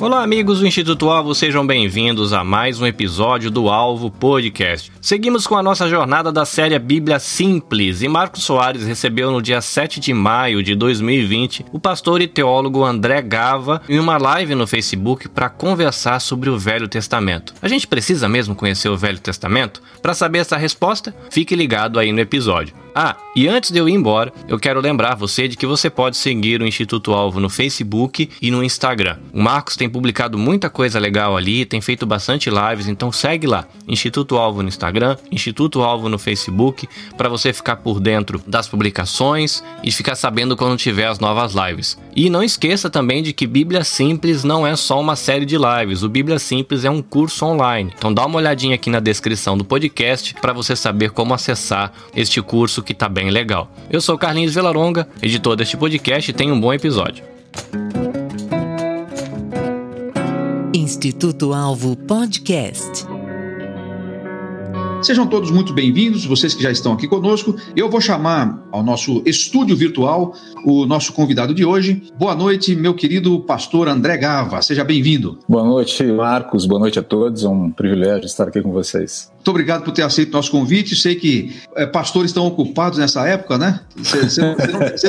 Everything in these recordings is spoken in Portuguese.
Olá, amigos do Instituto Alvo, sejam bem-vindos a mais um episódio do Alvo Podcast. Seguimos com a nossa jornada da série Bíblia Simples e Marcos Soares recebeu no dia 7 de maio de 2020 o pastor e teólogo André Gava em uma live no Facebook para conversar sobre o Velho Testamento. A gente precisa mesmo conhecer o Velho Testamento? Para saber essa resposta, fique ligado aí no episódio. Ah, e antes de eu ir embora, eu quero lembrar você de que você pode seguir o Instituto Alvo no Facebook e no Instagram. O Marcos tem publicado muita coisa legal ali, tem feito bastante lives, então segue lá, Instituto Alvo no Instagram, Instituto Alvo no Facebook, para você ficar por dentro das publicações e ficar sabendo quando tiver as novas lives. E não esqueça também de que Bíblia Simples não é só uma série de lives, o Bíblia Simples é um curso online. Então dá uma olhadinha aqui na descrição do podcast para você saber como acessar este curso que tá bem legal. Eu sou Carlinhos Velaronga, editor deste podcast e tenha um bom episódio. Instituto Alvo Podcast. Sejam todos muito bem-vindos, vocês que já estão aqui conosco. Eu vou chamar ao nosso estúdio virtual o nosso convidado de hoje. Boa noite, meu querido pastor André Gava. Seja bem-vindo. Boa noite, Marcos. Boa noite a todos. É um privilégio estar aqui com vocês. Muito obrigado por ter aceito nosso convite. Sei que é, pastores estão ocupados nessa época, né? Você não,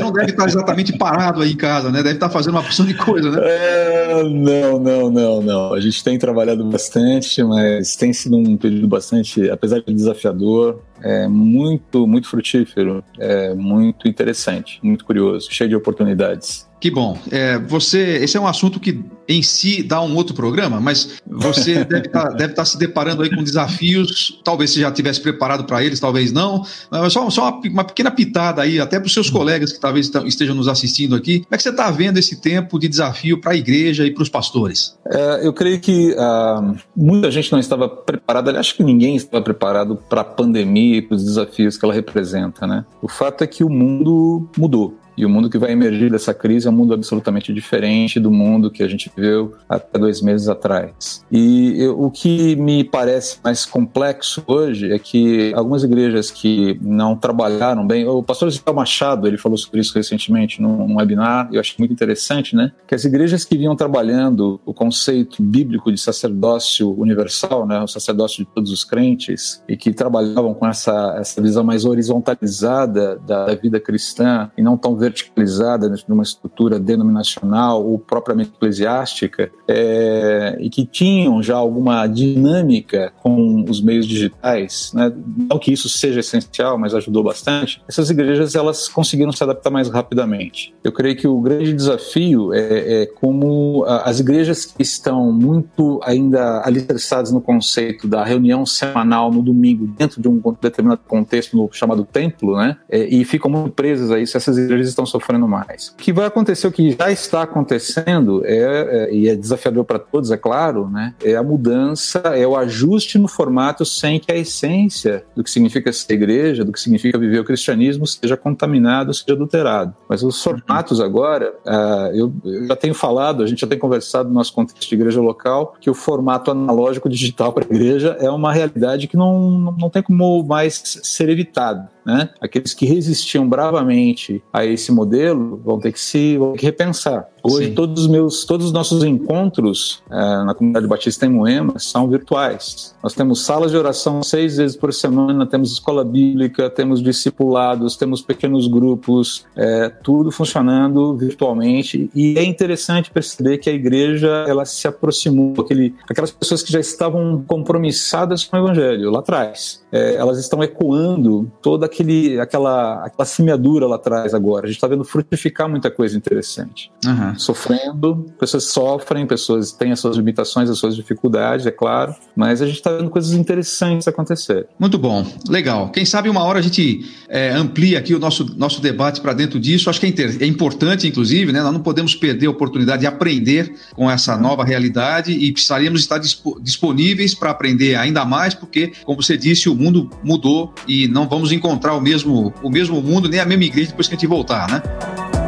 não, deve estar exatamente parado aí em casa, né? Deve estar fazendo uma porção de coisa, né? É, não, não, não, não. A gente tem trabalhado bastante, mas tem sido um período bastante, apesar de desafiador, é muito, muito frutífero, é muito interessante, muito curioso, cheio de oportunidades. Que bom. É, você, esse é um assunto que em si dá um outro programa, mas você deve estar tá, tá se deparando aí com desafios. Talvez você já tivesse preparado para eles, talvez não. Mas só, só uma, uma, pequena pitada aí, até para os seus colegas que talvez estejam nos assistindo aqui. Como é que você está vendo esse tempo de desafio para a igreja e para os pastores? É, eu creio que uh, muita gente não estava preparada. Acho que ninguém estava preparado para a pandemia e para os desafios que ela representa, né? O fato é que o mundo mudou. E o mundo que vai emergir dessa crise é um mundo absolutamente diferente do mundo que a gente viu até dois meses atrás. E eu, o que me parece mais complexo hoje é que algumas igrejas que não trabalharam bem, o pastor Ezequiel Machado, ele falou sobre isso recentemente num, num webinar, eu acho muito interessante, né? Que as igrejas que vinham trabalhando o conceito bíblico de sacerdócio universal, né? O sacerdócio de todos os crentes, e que trabalhavam com essa, essa visão mais horizontalizada da, da vida cristã e não tão verticalizada dentro de uma estrutura denominacional ou propriamente eclesiástica é, e que tinham já alguma dinâmica com os meios digitais, né? não que isso seja essencial, mas ajudou bastante, essas igrejas elas conseguiram se adaptar mais rapidamente. Eu creio que o grande desafio é, é como as igrejas que estão muito ainda alicerçadas no conceito da reunião semanal no domingo dentro de um determinado contexto no chamado templo, né? É, e ficam muito presas a isso, essas igrejas estão sofrendo mais. O que vai acontecer, o que já está acontecendo, é, é e é desafiador para todos, é claro, né, é a mudança, é o ajuste no formato sem que a essência do que significa ser igreja, do que significa viver o cristianismo, seja contaminado, seja adulterado. Mas os formatos agora, uh, eu, eu, já tenho falado, a gente já tem conversado no nosso contexto de igreja local, que o formato analógico digital para a igreja é uma realidade que não, não tem como mais ser evitado. Né? Aqueles que resistiam bravamente a esse modelo vão ter que se vão ter que repensar. Hoje Sim. todos os meus, todos os nossos encontros é, na comunidade batista em Moema são virtuais. Nós temos salas de oração seis vezes por semana, temos escola bíblica, temos discipulados, temos pequenos grupos, é, tudo funcionando virtualmente. E é interessante perceber que a igreja ela se aproximou, aquele, aquelas pessoas que já estavam compromissadas com o evangelho lá atrás. É, elas estão ecoando toda aquele, aquela, aquela semeadura lá atrás agora. A gente está vendo frutificar muita coisa interessante. Uhum sofrendo, pessoas sofrem, pessoas têm as suas limitações, as suas dificuldades, é claro, mas a gente está vendo coisas interessantes acontecer. Muito bom, legal. Quem sabe uma hora a gente é, amplia aqui o nosso, nosso debate para dentro disso. Acho que é, inter... é, importante, inclusive, né? Nós não podemos perder a oportunidade de aprender com essa nova realidade e precisaríamos estar disponíveis para aprender ainda mais, porque, como você disse, o mundo mudou e não vamos encontrar o mesmo, o mesmo mundo nem a mesma igreja depois que a gente voltar, né?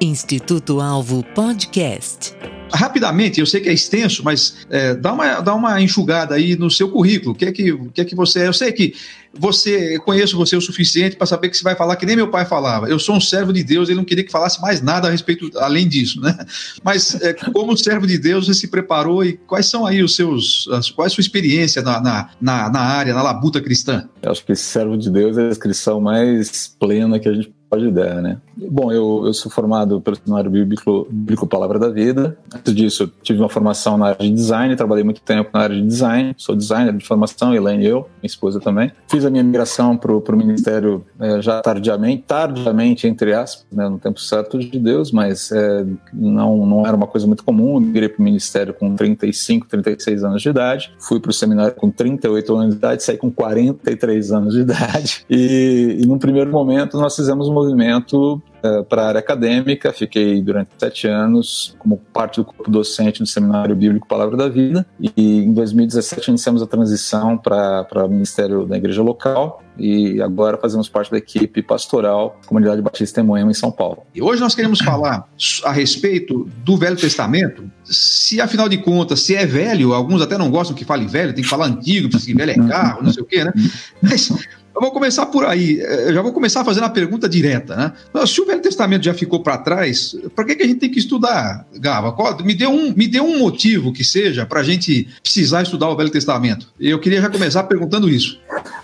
Instituto Alvo Podcast. rapidamente, eu sei que é extenso, mas é, dá, uma, dá uma enxugada aí no seu currículo. O que é que, o que, é que você é? Eu sei que você, conheço você o suficiente para saber que você vai falar que nem meu pai falava. Eu sou um servo de Deus, ele não queria que falasse mais nada a respeito, além disso, né? Mas é, como servo de Deus, você se preparou e quais são aí os seus, as, qual é a sua experiência na, na, na, na área, na labuta cristã? Eu acho que servo de Deus é a descrição mais plena que a gente pode dar, né? Bom, eu, eu sou formado pelo Seminário Bíblico, Bíblico Palavra da Vida. Antes disso, tive uma formação na área de design, trabalhei muito tempo na área de design. Sou designer de formação, Elaine e eu, minha esposa também. Fiz a minha migração para o ministério é, já tardiamente, tardiamente, entre aspas, né, no tempo certo de Deus, mas é, não, não era uma coisa muito comum. Eu migrei para o ministério com 35, 36 anos de idade. Fui para o seminário com 38 anos de idade, saí com 43 anos de idade. E, e num primeiro momento, nós fizemos um movimento uh, para a área acadêmica. Fiquei durante sete anos como parte do corpo docente do Seminário Bíblico Palavra da Vida. E em 2017 iniciamos a transição para o Ministério da Igreja Local e agora fazemos parte da equipe pastoral Comunidade Batista em Moema, em São Paulo. E hoje nós queremos falar a respeito do Velho Testamento. Se afinal de contas, se é velho, alguns até não gostam que fale velho, tem que falar antigo, porque velho é carro, não sei o quê, né? Mas eu vou começar por aí. Eu já vou começar fazendo a pergunta direta, né? Se o Velho Testamento já ficou para trás, para que, que a gente tem que estudar, Gava? Me dê um, me dê um motivo que seja para a gente precisar estudar o Velho Testamento. Eu queria já começar perguntando isso.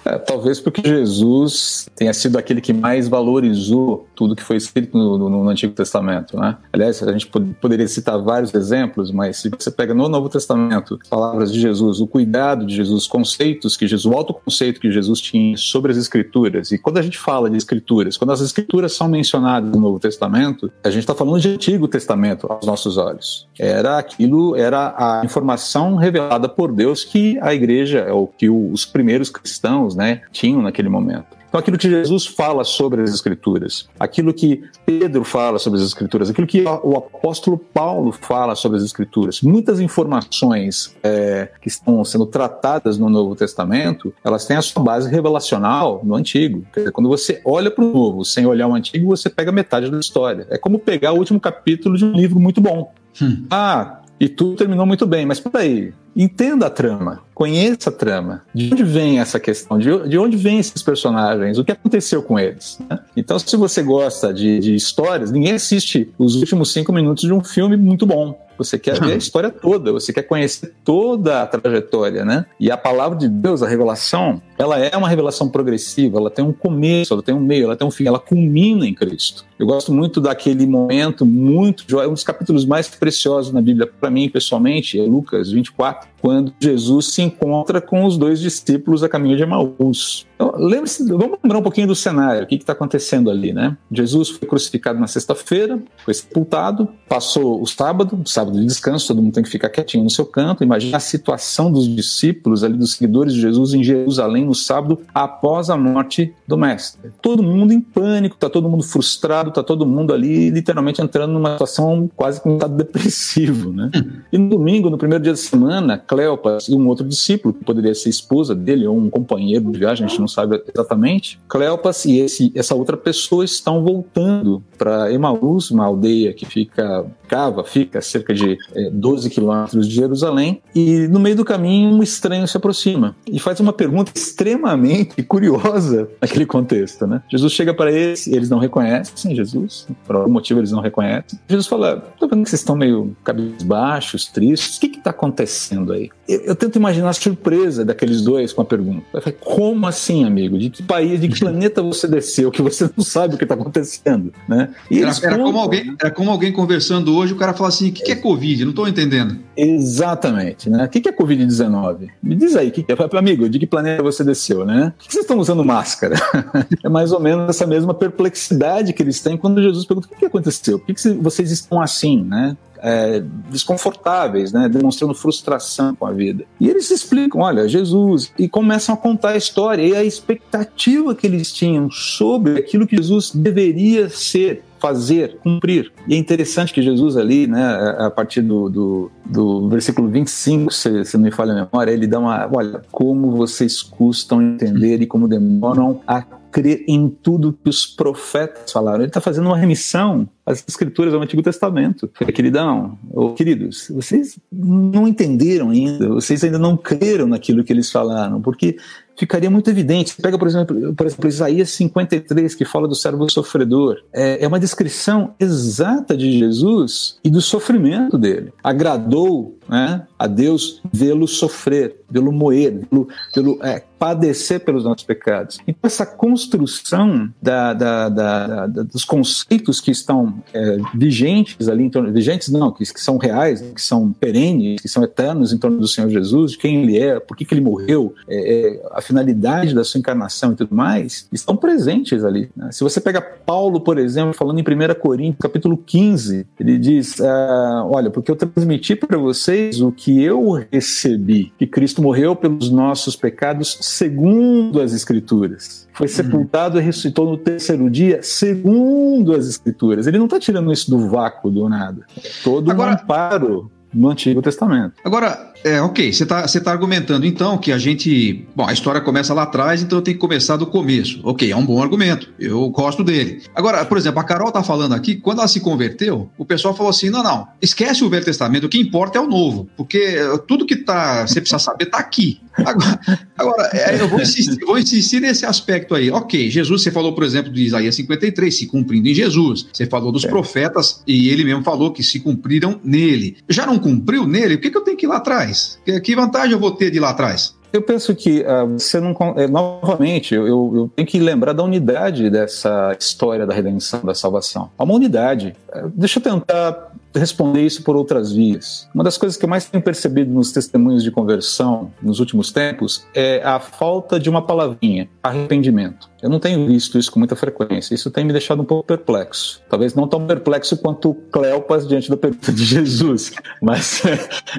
É, talvez porque Jesus tenha sido aquele que mais valorizou tudo que foi escrito no, no, no Antigo Testamento, né? Aliás, a gente pod poderia citar vários exemplos, mas se você pega no Novo Testamento palavras de Jesus, o cuidado de Jesus, conceitos que Jesus, o autoconceito que Jesus tinha sobre as Escrituras, e quando a gente fala de Escrituras, quando as Escrituras são mencionadas no Novo Testamento, a gente está falando de Antigo Testamento aos nossos olhos. Era aquilo, era a informação revelada por Deus que a igreja, ou que os primeiros cristãos cristãos né, tinham naquele momento. Então, aquilo que Jesus fala sobre as Escrituras, aquilo que Pedro fala sobre as Escrituras, aquilo que o apóstolo Paulo fala sobre as Escrituras, muitas informações é, que estão sendo tratadas no Novo Testamento, elas têm a sua base revelacional no Antigo. Dizer, quando você olha para o Novo sem olhar o Antigo, você pega metade da história. É como pegar o último capítulo de um livro muito bom. Hum. Ah, e tudo terminou muito bem, mas peraí, entenda a trama, conheça a trama. De onde vem essa questão? De, de onde vêm esses personagens? O que aconteceu com eles? Né? Então, se você gosta de, de histórias, ninguém assiste os últimos cinco minutos de um filme muito bom. Você quer ver a história toda, você quer conhecer toda a trajetória, né? E a palavra de Deus, a revelação, ela é uma revelação progressiva, ela tem um começo, ela tem um meio, ela tem um fim, ela culmina em Cristo. Eu gosto muito daquele momento muito, um dos capítulos mais preciosos na Bíblia para mim, pessoalmente, é Lucas 24, quando Jesus se encontra com os dois discípulos a caminho de Emaús. Então, lembre-se, vamos lembrar um pouquinho do cenário, o que está acontecendo ali, né? Jesus foi crucificado na sexta-feira, foi sepultado, passou o sábado, o sábado de descanso, todo mundo tem que ficar quietinho no seu canto. Imagina a situação dos discípulos ali, dos seguidores de Jesus em Jerusalém no sábado, após a morte do Mestre. Todo mundo em pânico, está todo mundo frustrado, está todo mundo ali literalmente entrando numa situação quase com um estado depressivo, né? E no domingo, no primeiro dia da semana, Cleopas e um outro discípulo, que poderia ser esposa dele ou um companheiro de viagem, a gente não sabe exatamente. Cleopas e esse, essa outra pessoa estão voltando para Emaús, uma aldeia que fica, Cava, fica cerca de é, 12 quilômetros de Jerusalém, e no meio do caminho um estranho se aproxima e faz uma pergunta extremamente curiosa naquele contexto, né? Jesus chega para eles, eles não reconhecem Jesus, por algum motivo eles não reconhecem. Jesus fala: "Tô vendo que vocês estão meio cabisbaixos, tristes. O que está acontecendo aí?" Eu, eu, tento imaginar a surpresa daqueles dois com a pergunta. Como assim, amigo? De que país, de que planeta você desceu que você não sabe o que está acontecendo? Né? E era, era, como alguém, era como alguém conversando hoje, o cara fala assim: o que, que é Covid? Não estou entendendo. Exatamente. Né? O que, que é Covid-19? Me diz aí, que que é? amigo, de que planeta você desceu? Né? Por que vocês estão usando máscara? é mais ou menos essa mesma perplexidade que eles têm quando Jesus pergunta: o que, aconteceu? Por que vocês estão assim? Né? É, desconfortáveis, né, demonstrando frustração com a vida. E eles explicam, olha, Jesus, e começam a contar a história e a expectativa que eles tinham sobre aquilo que Jesus deveria ser fazer, cumprir. E é interessante que Jesus ali, né, a partir do, do, do versículo 25, se, se não me falha a memória, ele dá uma, olha, como vocês custam entender e como demoram a crer em tudo que os profetas falaram. Ele está fazendo uma remissão as escrituras do Antigo Testamento. Queridão, ou queridos, vocês não entenderam ainda, vocês ainda não creram naquilo que eles falaram, porque ficaria muito evidente. Pega, por exemplo, por exemplo, Isaías 53, que fala do servo sofredor. É, é uma descrição exata de Jesus e do sofrimento dele. Agradou né, a Deus vê-lo sofrer, vê-lo moer, vê-lo, vê-lo é, padecer pelos nossos pecados. Então, essa construção da, da, da, dos conceitos que estão é, vigentes ali, em torno, vigentes não, que, que são reais, que são perenes, que são eternos em torno do Senhor Jesus, de quem ele é, por que, que ele morreu, é, é a finalidade da sua encarnação e tudo mais, estão presentes ali. Né? Se você pega Paulo, por exemplo, falando em 1 Coríntios, capítulo 15, ele diz: ah, Olha, porque eu transmiti para vocês o que eu recebi, que Cristo morreu pelos nossos pecados segundo as Escrituras. Foi uhum. sepultado e ressuscitou no terceiro dia, segundo as Escrituras. Ele não está tirando isso do vácuo do nada. Todo Agora, um amparo no Antigo Testamento. Agora, é, ok, você está tá argumentando então que a gente. Bom, a história começa lá atrás, então eu tenho que começar do começo. Ok, é um bom argumento, eu gosto dele. Agora, por exemplo, a Carol está falando aqui, quando ela se converteu, o pessoal falou assim: não, não, esquece o Velho Testamento, o que importa é o novo, porque tudo que tá, você precisa saber está aqui. Agora, agora é, eu vou insistir, vou insistir nesse aspecto aí. Ok, Jesus, você falou, por exemplo, de Isaías 53, se cumprindo em Jesus. Você falou dos é. profetas e ele mesmo falou que se cumpriram nele. Já não cumpriu nele? Por que, que eu tenho que ir lá atrás? Atrás? Que vantagem eu vou ter de ir lá atrás? Eu penso que uh, você não. É, novamente, eu, eu, tenho que lembrar da unidade dessa história da redenção, da salvação. Há uma unidade. Uh, deixa eu tentar responder isso por outras vias. Uma das coisas que eu mais tenho percebido nos testemunhos de conversão nos últimos tempos é a falta de uma palavrinha, arrependimento. Eu não tenho visto isso com muita frequência. Isso tem me deixado um pouco perplexo. Talvez não tão perplexo quanto Cleopas diante da pergunta de Jesus, mas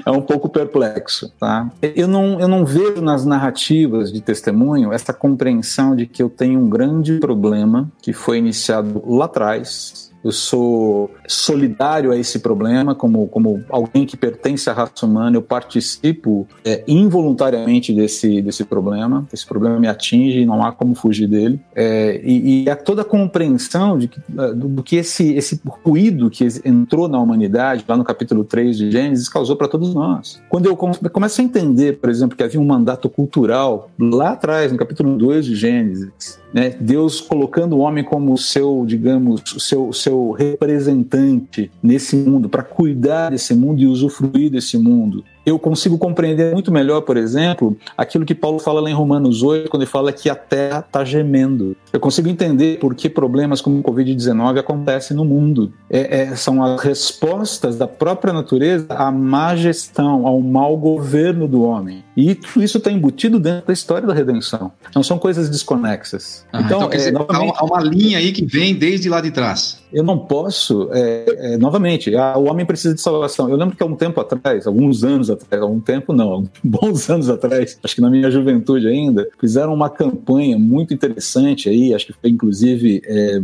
é um pouco perplexo. Tá? Eu, não, eu não vejo nas narrativas de testemunho essa compreensão de que eu tenho um grande problema que foi iniciado lá atrás eu sou solidário a esse problema, como, como alguém que pertence à raça humana, eu participo é, involuntariamente desse, desse problema, esse problema me atinge e não há como fugir dele. É, e, e toda a compreensão de que, é, do, do, que esse, esse ruído que entrou na humanidade, lá no capítulo 3 de Gênesis, causou para todos nós. Quando eu começo a entender, por exemplo, que havia um mandato cultural lá atrás, no capítulo 2 de Gênesis, né? Deus colocando o homem como seu, digamos, seu, seu representante nesse mundo, para cuidar desse mundo e usufruir desse mundo eu consigo compreender muito melhor, por exemplo, aquilo que Paulo fala lá em Romanos 8, quando ele fala que a terra está gemendo. Eu consigo entender por que problemas como o Covid-19 acontecem no mundo. É, é, são as respostas da própria natureza à má gestão, ao mau governo do homem. E tudo isso está embutido dentro da história da redenção. Não são coisas desconexas. Ah, então, então é, dizer, novamente, há uma linha aí que vem desde lá de trás. Eu não posso, é, é, novamente, a, o homem precisa de salvação. Eu lembro que há um tempo atrás, alguns anos atrás, há um tempo não, há bons anos atrás, acho que na minha juventude ainda, fizeram uma campanha muito interessante aí, acho que foi inclusive é,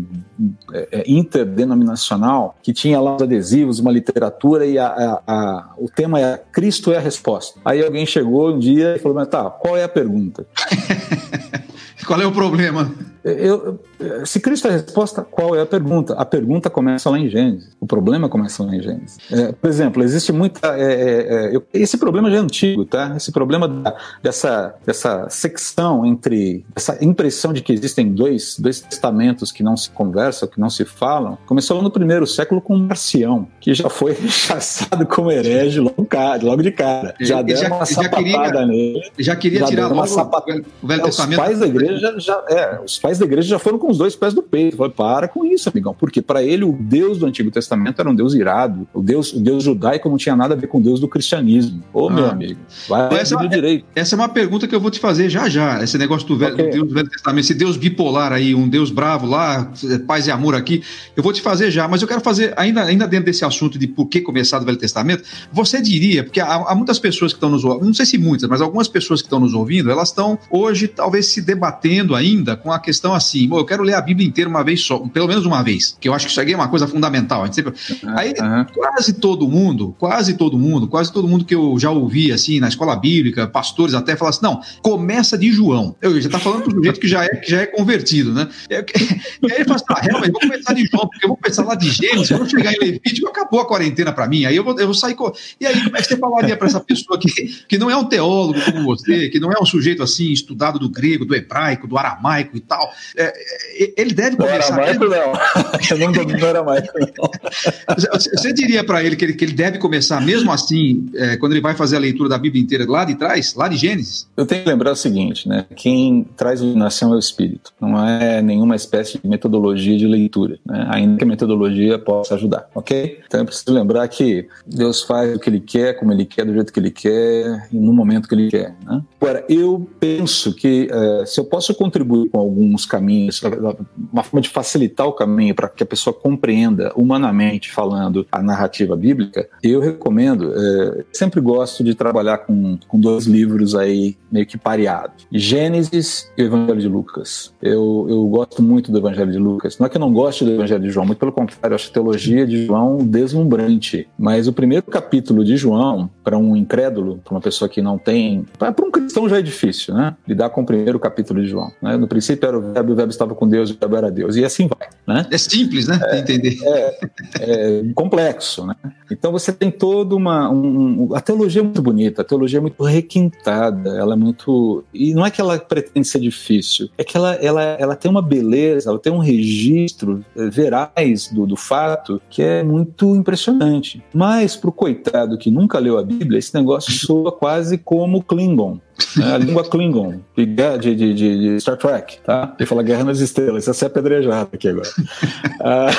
é, é interdenominacional, que tinha lá os adesivos, uma literatura e a, a, a, o tema é Cristo é a resposta. Aí alguém chegou um dia e falou, mas tá, qual é a pergunta? qual é o problema? Eu, se Cristo é a resposta, qual é a pergunta? A pergunta começa lá em Gênesis. O problema começa lá em Gênesis. É, por exemplo, existe muita. É, é, é esse problema já é antigo, tá? Esse problema da, dessa, dessa secção entre. essa impressão de que existem dois, dois testamentos que não se conversam, que não se falam, começou no primeiro século com Marcião, que já foi rechaçado como herege logo, de cara. Já deram já, uma sapatada queria, nele. Já queria já tirar logo sapat... o Velho Testamento. Os pais da igreja já. É, os pais da igreja já foram com os dois pés do peito. Falei, para com isso, amigão. Porque para ele o Deus do Antigo Testamento era um Deus irado. O Deus, o Deus judaico não tinha nada a ver com o Deus do cristianismo. Ô, ah. meu amigo, vai essa, é, direito. Essa é uma pergunta que eu vou te fazer já já. Esse negócio do, velho, okay. do Deus do Velho Testamento, esse Deus bipolar aí, um Deus bravo lá, paz e amor aqui. Eu vou te fazer já, mas eu quero fazer, ainda, ainda dentro desse assunto de por que começar do Velho Testamento, você diria, porque há, há muitas pessoas que estão nos ouvindo, não sei se muitas, mas algumas pessoas que estão nos ouvindo, elas estão hoje talvez se debatendo ainda com a questão assim, eu quero quero ler a Bíblia inteira uma vez só, pelo menos uma vez, que eu acho que isso aqui é uma coisa fundamental. Sempre... Uhum. Aí, quase todo mundo, quase todo mundo, quase todo mundo que eu já ouvi, assim, na escola bíblica, pastores até, falam assim, não, começa de João. Eu já tá falando do jeito que já é, que já é convertido, né? E aí ele fala assim, ah, realmente, vou começar de João, porque eu vou começar lá de Gênesis, vou chegar em Levítico, acabou a quarentena para mim, aí eu vou, eu vou sair... Com... E aí, como é que você falaria para essa pessoa que, que não é um teólogo como você, que não é um sujeito, assim, estudado do grego, do hebraico, do aramaico e tal, é, é ele deve começar... Não. Eu não domino aramaico, não. Você diria para ele que, ele que ele deve começar, mesmo assim, é, quando ele vai fazer a leitura da Bíblia inteira lá de trás, lá de Gênesis? Eu tenho que lembrar o seguinte, né? Quem traz iluminação é o Espírito, não é nenhuma espécie de metodologia de leitura, né? ainda que a metodologia possa ajudar, ok? Então é preciso lembrar que Deus faz o que Ele quer, como Ele quer, do jeito que Ele quer e no momento que Ele quer. Né? Agora, eu penso que uh, se eu posso contribuir com alguns caminhos, uma forma de facilitar o caminho para que a pessoa compreenda humanamente falando a narrativa bíblica, eu recomendo, uh, sempre gosto de trabalhar com, com dois livros aí meio que pareados, Gênesis e o Evangelho de Lucas. Eu, eu gosto muito do Evangelho de Lucas. Não é que eu não goste do Evangelho de João, muito pelo contrário, eu acho a teologia de João deslumbrante. Mas o primeiro capítulo de João, para um incrédulo, para uma pessoa que não tem. Para um cristão já é difícil, né? Lidar com o primeiro capítulo de João. Né? No princípio era o verbo, o verbo estava com Deus, o verbo era Deus. E assim vai. Né? É simples, né? É, entender. É, é, complexo, né? Então você tem toda uma. Um, a teologia é muito bonita, a teologia é muito requintada, ela é muito. E não é que ela pretende ser difícil, é que ela, ela, ela tem uma beleza, ela tem um registro eh, veraz do, do fato que é muito impressionante. Mas para o coitado que nunca leu a Bíblia, esse negócio soa quase como Klingon. Né? A língua Klingon, de, de, de, de, Star Trek, tá? Ele fala Guerra nas Estrelas, isso é apedrejado aqui agora. ah,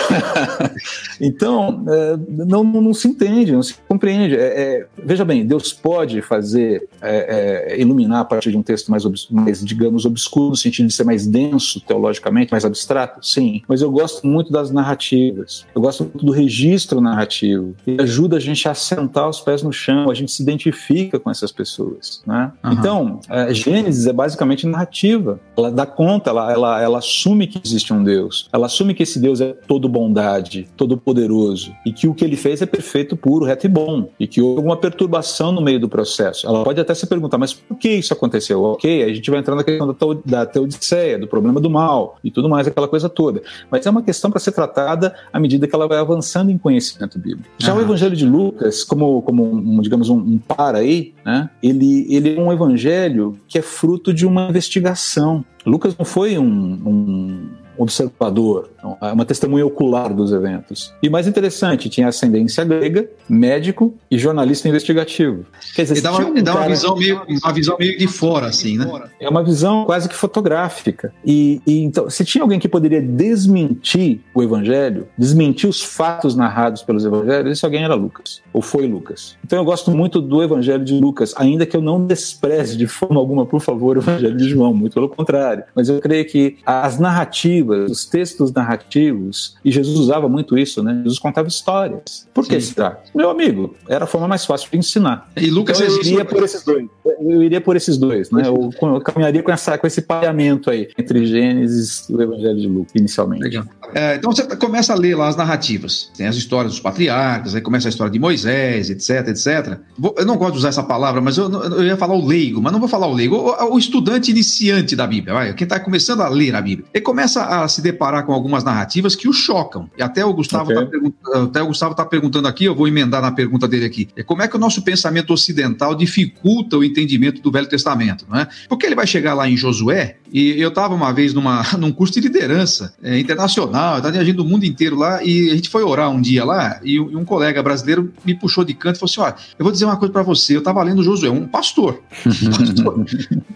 então, é, não, não se entende, não se compreende. É, é, veja bem, Deus pode fazer, é, é, iluminar a partir de um texto mais, mais, digamos, obscuro, no sentido de ser mais denso teologicamente, mais abstrato? Sim, mas eu gosto muito das narrativas, eu gosto muito do registro narrativo, ele ajuda a gente a sentar os pés no chão, a gente se identifica com essas pessoas, né? Uhum. Então, então, a Gênesis é basicamente narrativa. Ela dá conta, ela, ela, ela assume que existe um Deus. Ela assume que esse Deus é todo bondade, todo poderoso. E que o que ele fez é perfeito, puro, reto e bom. E que houve alguma perturbação no meio do processo. Ela pode até se perguntar, mas por que isso aconteceu? Ok, a gente vai entrar na questão da, da teodiceia, do problema do mal e tudo mais, aquela coisa toda. Mas é uma questão para ser tratada à medida que ela vai avançando em conhecimento bíblico. Já uhum. o Evangelho de Lucas, como, como um, digamos, um, um par aí, né? ele, ele é um evangelho evangelho que é fruto de uma investigação. Lucas não foi um, um observador, então, é uma testemunha ocular dos eventos. E mais interessante, tinha ascendência grega, médico e jornalista investigativo. Quer dizer, dá, uma, um dá uma, visão meio, uma visão meio de fora, assim, né? É uma visão quase que fotográfica. E, e, então, se tinha alguém que poderia desmentir o evangelho, desmentir os fatos narrados pelos evangelhos, esse alguém era Lucas, ou foi Lucas. Então eu gosto muito do evangelho de Lucas, ainda que eu não despreze de forma alguma, por favor, o evangelho de João, muito pelo contrário. Mas eu creio que as narrativas, os textos narrativos, e Jesus usava muito isso, né? Jesus contava histórias. Por que será? Meu amigo, era a forma mais fácil de ensinar. E Lucas então, eu iria por esses dois. Eu iria por esses dois, né? Eu, eu caminharia com, essa, com esse pareamento aí entre Gênesis e o Evangelho de Lucas, inicialmente. Legal. É, então você começa a ler lá as narrativas. Tem as histórias dos patriarcas, aí começa a história de Moisés, etc, etc. Eu não gosto de usar essa palavra, mas eu, eu ia falar o leigo, mas não vou falar o leigo. O, o estudante iniciante da Bíblia, vai, quem está começando a ler a Bíblia. Ele começa a se deparar com algumas narrativas que o chocam. E até o Gustavo está okay. o Gustavo tá perguntando aqui, eu vou emendar na pergunta dele aqui. É como é que o nosso pensamento ocidental dificulta o entendimento do Velho Testamento, não é? Porque ele vai chegar lá em Josué e eu estava uma vez numa, num curso de liderança é, internacional, estava agindo o mundo inteiro lá, e a gente foi orar um dia lá, e, e um colega brasileiro me puxou de canto e falou assim: olha, eu vou dizer uma coisa para você, eu estava lendo Josué, um pastor. pastor.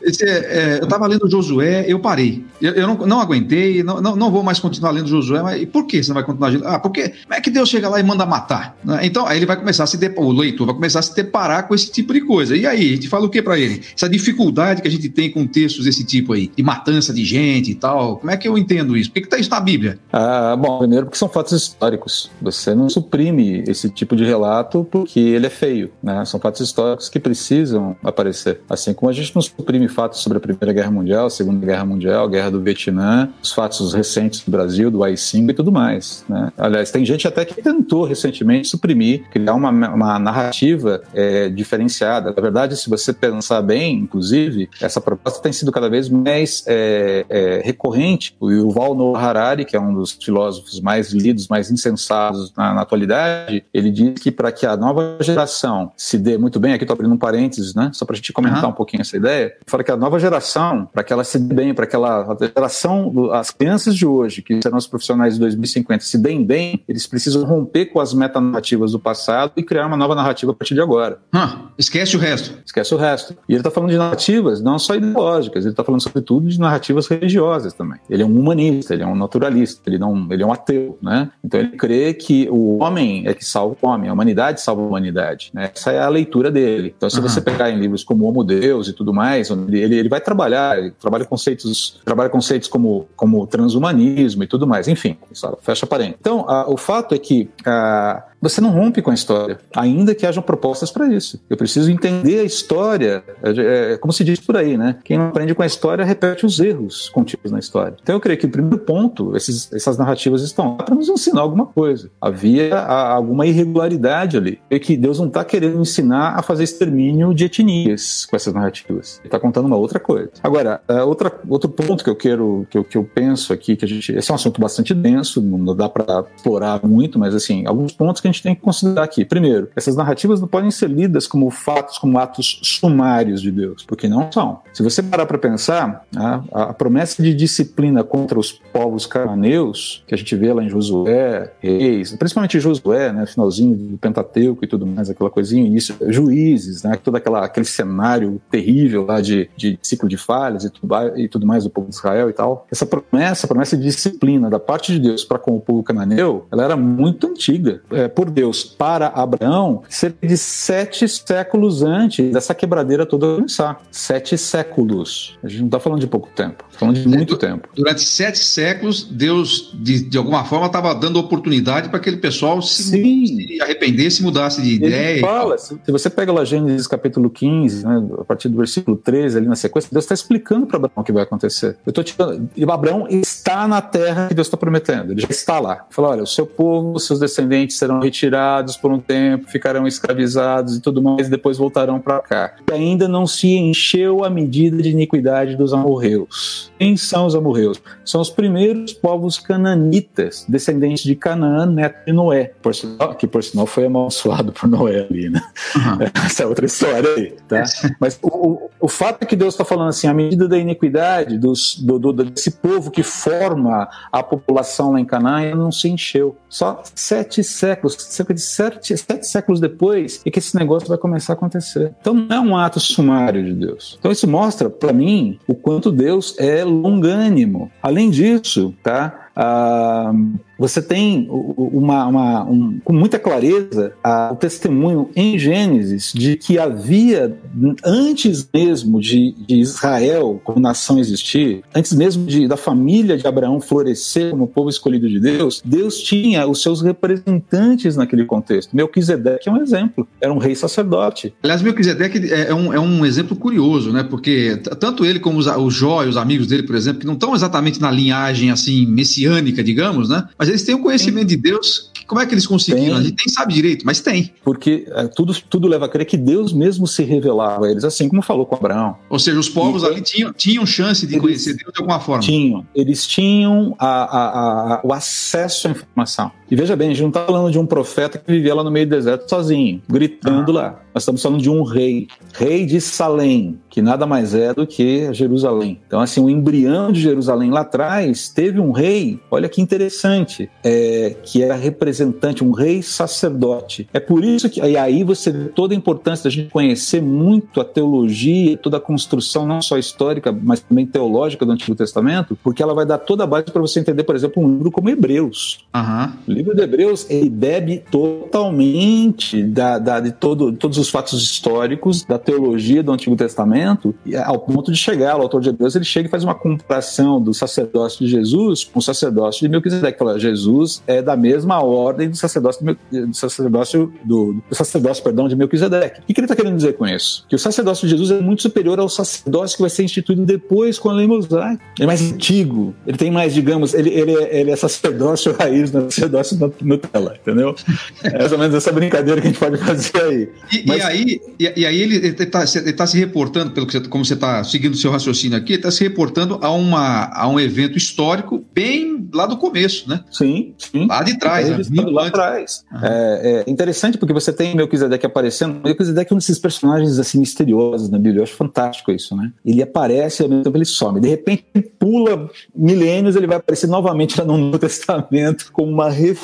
Esse, é, eu estava lendo Josué, eu parei. Eu, eu não, não, aguentei, não, não, não, vou mais continuar lendo Josué, mas e por que você não vai continuar lendo? Ah, porque como é que Deus chega lá e manda matar? Né? Então, aí ele vai começar a se o leitor vai começar a se deparar com esse tipo de coisa. E aí, a gente fala o que para ele? Essa dificuldade que a gente tem com textos desse tipo aí, de matança de gente e tal. Como é que eu entendo isso? Por que, que tá isso na Bíblia? Ah, bom, primeiro porque são fatos históricos. Você não suprime esse tipo de relato porque ele é feio, né? São fatos históricos que precisam aparecer. Assim como a gente não suprime fatos sobre a Primeira Guerra Mundial, Segunda Guerra Mundial, Guerra do Vietnã, os fatos relatos recentes do Brasil, do AI-5 e tudo mais. Né? Aliás, tem gente até que tentou recentemente suprimir, criar uma, uma narrativa é, diferenciada. Na verdade, se você pensar bem, inclusive, essa proposta tem sido cada vez mais é, é, recorrente. O Yuval Noah Harari, que é um dos filósofos mais lidos, mais insensados na, na atualidade, ele diz que para que a nova geração se dê muito bem, aqui estou abrindo um parênteses, né? Só para a gente comentar uhum. um pouquinho essa ideia, fala que a nova geração, para que ela se dê bem, para que ela, a geração, as crianças de hoje, que serão os profissionais de 2050, se deem bem, eles precisam romper com as metanarrativas do passado e criar uma nova narrativa a partir de agora. Hum, esquece o resto. Esquece o resto. E ele está falando de narrativas não só ideológicas, ele está falando sobretudo de narrativas religiosas também. Ele é um humanista, ele é um naturalista, ele, não, ele é um ateu, né? Então ele crê que o homem é que salva o homem, a humanidade salva a humanidade. Né? Essa é a leitura dele. Então se uhum. você pegar em livros como Homo Deus e tudo mais, ele, ele vai trabalhar, ele trabalha conceitos, trabalha conceitos como, como transhumanismo e tudo mais. Enfim, fecha parênteses. Então, a, o fato é que a, você não rompe com a história, ainda que hajam propostas para isso. Eu preciso entender a história, é, é, como se diz por aí, né? Quem não aprende com a história repete os erros contidos na história. Então eu creio que o primeiro ponto, esses, essas narrativas estão lá para nos ensinar alguma coisa. Havia a, alguma irregularidade ali. E que Deus não está querendo ensinar a fazer extermínio de etnias com essas narrativas. Ele está contando uma outra coisa. Agora, é, outra, outro ponto que eu quero, que eu, que eu penso aqui, que a gente. Esse é um assunto bastante denso, não dá para explorar muito, mas assim, alguns pontos que a gente tem que considerar aqui. Primeiro, essas narrativas não podem ser lidas como fatos, como atos sumários de Deus, porque não são. Se você parar para pensar, a, a, promessa de disciplina contra os povos cananeus, que a gente vê lá em Josué, Reis, principalmente Josué, né, finalzinho do Pentateuco e tudo mais, aquela coisinha, início, juízes, né, todo aquela, aquele cenário terrível lá de, de ciclo de falhas e tudo, e tudo mais do povo de Israel e tal. Essa promessa, a promessa de disciplina da parte de Deus para com o povo cananeu, ela era muito antiga. É, por Deus para Abraão cerca de sete séculos antes dessa quebradeira toda começar. Sete séculos. A gente não está falando de pouco tempo, está falando de muito tempo. Durante sete séculos, Deus, de, de alguma forma, estava dando oportunidade para aquele pessoal se, se arrepender, se mudasse de Ele ideia. Fala, se você pega lá Gênesis capítulo 15, né, a partir do versículo 13, ali na sequência, Deus está explicando para Abraão o que vai acontecer. Eu estou tirando. Abraão está na terra que Deus está prometendo, ele já está lá. Fala: olha, o seu povo, seus descendentes serão retirados por um tempo, ficarão escravizados e tudo mais, e depois voltarão para cá. E ainda não se encheu a medida de iniquidade dos amorreus. Quem são os amorreus? São os primeiros povos cananitas, descendentes de Canaã, neto de Noé, por sinal, que por sinal foi amaldiçoado por Noé ali, né? Uhum. Essa é outra história aí, tá? Mas o, o, fato é que Deus está falando assim, a medida da iniquidade dos, do, do, desse povo que forma a população lá em Canaã não se encheu. Só sete séculos, cerca de sete, sete séculos depois, é que esse negócio vai começar a acontecer. Então não é um ato sumário de Deus. Então isso mostra para mim o quanto Deus é longânimo. Além disso, tá? Ah, você tem uma, uma um, com muita clareza o testemunho em Gênesis de que havia, antes mesmo de, de Israel como nação existir, antes mesmo de, da família de Abraão florescer como povo escolhido de Deus, Deus tinha os seus representantes naquele contexto. Melquisedeque é um exemplo, era um rei sacerdote. Aliás, Melquisedeque é, é um, é um exemplo curioso, né? porque tanto ele como os, o Jó e os amigos dele, por exemplo, que não estão exatamente na linhagem assim messiânica, digamos, né? Eles têm um conhecimento tem. de Deus. Como é que eles conseguiram? Tem. A gente nem sabe direito, mas tem. Porque é, tudo, tudo leva a crer que Deus mesmo se revelava a eles, assim como falou com Abraão. Ou seja, os povos e, ali tinham, tinham chance de conhecer Deus de alguma forma. Tinham. Eles tinham a, a, a, o acesso à informação. E veja bem, a gente não está falando de um profeta que vivia lá no meio do deserto sozinho, gritando lá. Nós estamos falando de um rei, rei de Salém, que nada mais é do que Jerusalém. Então, assim, o embrião de Jerusalém lá atrás teve um rei, olha que interessante, é, que era representante, um rei sacerdote. É por isso que, e aí você vê toda a importância da gente conhecer muito a teologia, toda a construção, não só histórica, mas também teológica do Antigo Testamento, porque ela vai dar toda a base para você entender, por exemplo, um livro como Hebreus. Uhum livro de Hebreus ele bebe totalmente da, da, de todo, todos os fatos históricos da teologia do Antigo Testamento, ao ponto de chegar, o autor de Hebreus ele chega e faz uma comparação do sacerdócio de Jesus com o sacerdócio de Melquisedeque. Fala, Jesus é da mesma ordem do sacerdócio, do, sacerdócio, do, do sacerdócio perdão, de Melquisedeque. O que ele está querendo dizer com isso? Que o sacerdócio de Jesus é muito superior ao sacerdócio que vai ser instituído depois com a lei mosaica. Ele é mais antigo, ele tem mais, digamos, ele, ele, é, ele é sacerdócio raiz, não é sacerdócio Nutella, entendeu? É mais ou menos essa brincadeira que a gente pode fazer aí. E, Mas... e aí, e, e, aí ele está tá se reportando, pelo que você, como você está seguindo o seu raciocínio aqui, ele está se reportando a, uma, a um evento histórico bem lá do começo, né? Sim, sim. Lá de trás, né? lá atrás. É, é, interessante porque você tem Melquisedeque aparecendo. Melquisedeque é um desses personagens assim misteriosos na Bíblia. Eu acho fantástico isso, né? Ele aparece e ao mesmo tempo ele some. De repente, pula milênios, ele vai aparecer novamente lá no Novo Testamento como uma referência,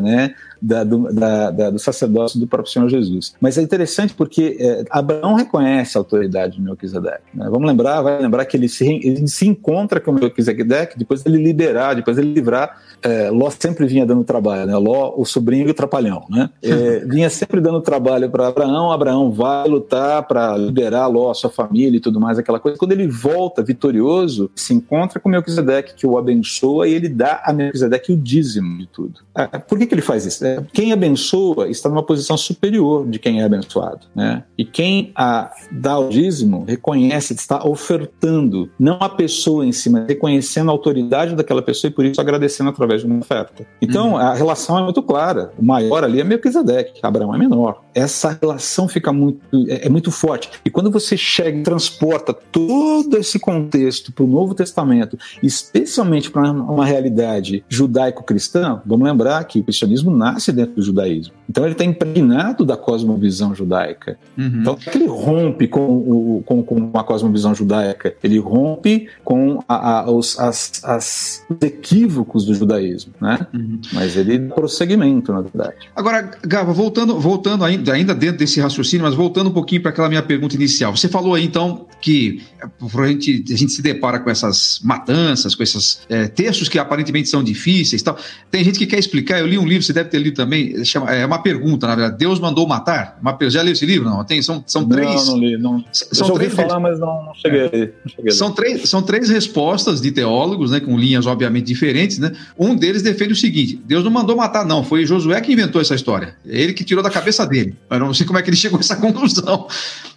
né? Da, do, da, da, do sacerdócio do próprio Senhor Jesus. Mas é interessante porque é, Abraão reconhece a autoridade de Melquisedeque. Né? Vamos lembrar, vai lembrar que ele se, ele se encontra com Melquisedeque, depois ele liberar, depois ele livrar é, Ló sempre vinha dando trabalho, né? Ló, o sobrinho e o trapalhão, né? É, vinha sempre dando trabalho para Abraão, Abraão vai lutar para liberar Ló, sua família e tudo mais, aquela coisa. Quando ele volta vitorioso, se encontra com Melquisedeque, que o abençoa, e ele dá a Melquisedeque o dízimo de tudo. Ah, por que, que ele faz isso? É, quem abençoa está numa posição superior de quem é abençoado, né? E quem a, dá o dízimo reconhece, está ofertando, não a pessoa em si, mas reconhecendo a autoridade daquela pessoa e por isso agradecendo através através de uma oferta. Então, uhum. a relação é muito clara. O maior ali é Melquisedeque, Abraão é menor. Essa relação fica muito, é, é muito forte. E quando você chega e transporta todo esse contexto para o Novo Testamento, especialmente para uma realidade judaico-cristã, vamos lembrar que o cristianismo nasce dentro do judaísmo. Então, ele está impregnado da cosmovisão judaica. Uhum. Então, ele rompe com, o, com, com a cosmovisão judaica, ele rompe com a, a, os, as, as, os equívocos do judaísmo judaísmo, né? Uhum. Mas ele dá prosseguimento, na verdade. Agora, Gava, voltando, voltando ainda, ainda dentro desse raciocínio, mas voltando um pouquinho para aquela minha pergunta inicial. Você falou aí, então, que a gente, a gente se depara com essas matanças, com esses é, textos que aparentemente são difíceis tal. Tem gente que quer explicar, eu li um livro, você deve ter lido também, chama, é uma pergunta, na verdade, Deus mandou matar? Uma, já leu esse livro? Não, tem, são, são três... Não, não li, não. São eu três, falar, mas não, não cheguei, não cheguei são, três, são três respostas de teólogos, né, com linhas obviamente diferentes, né? Um deles defende o seguinte: Deus não mandou matar, não. Foi Josué que inventou essa história. É ele que tirou da cabeça dele. Eu não sei como é que ele chegou a essa conclusão.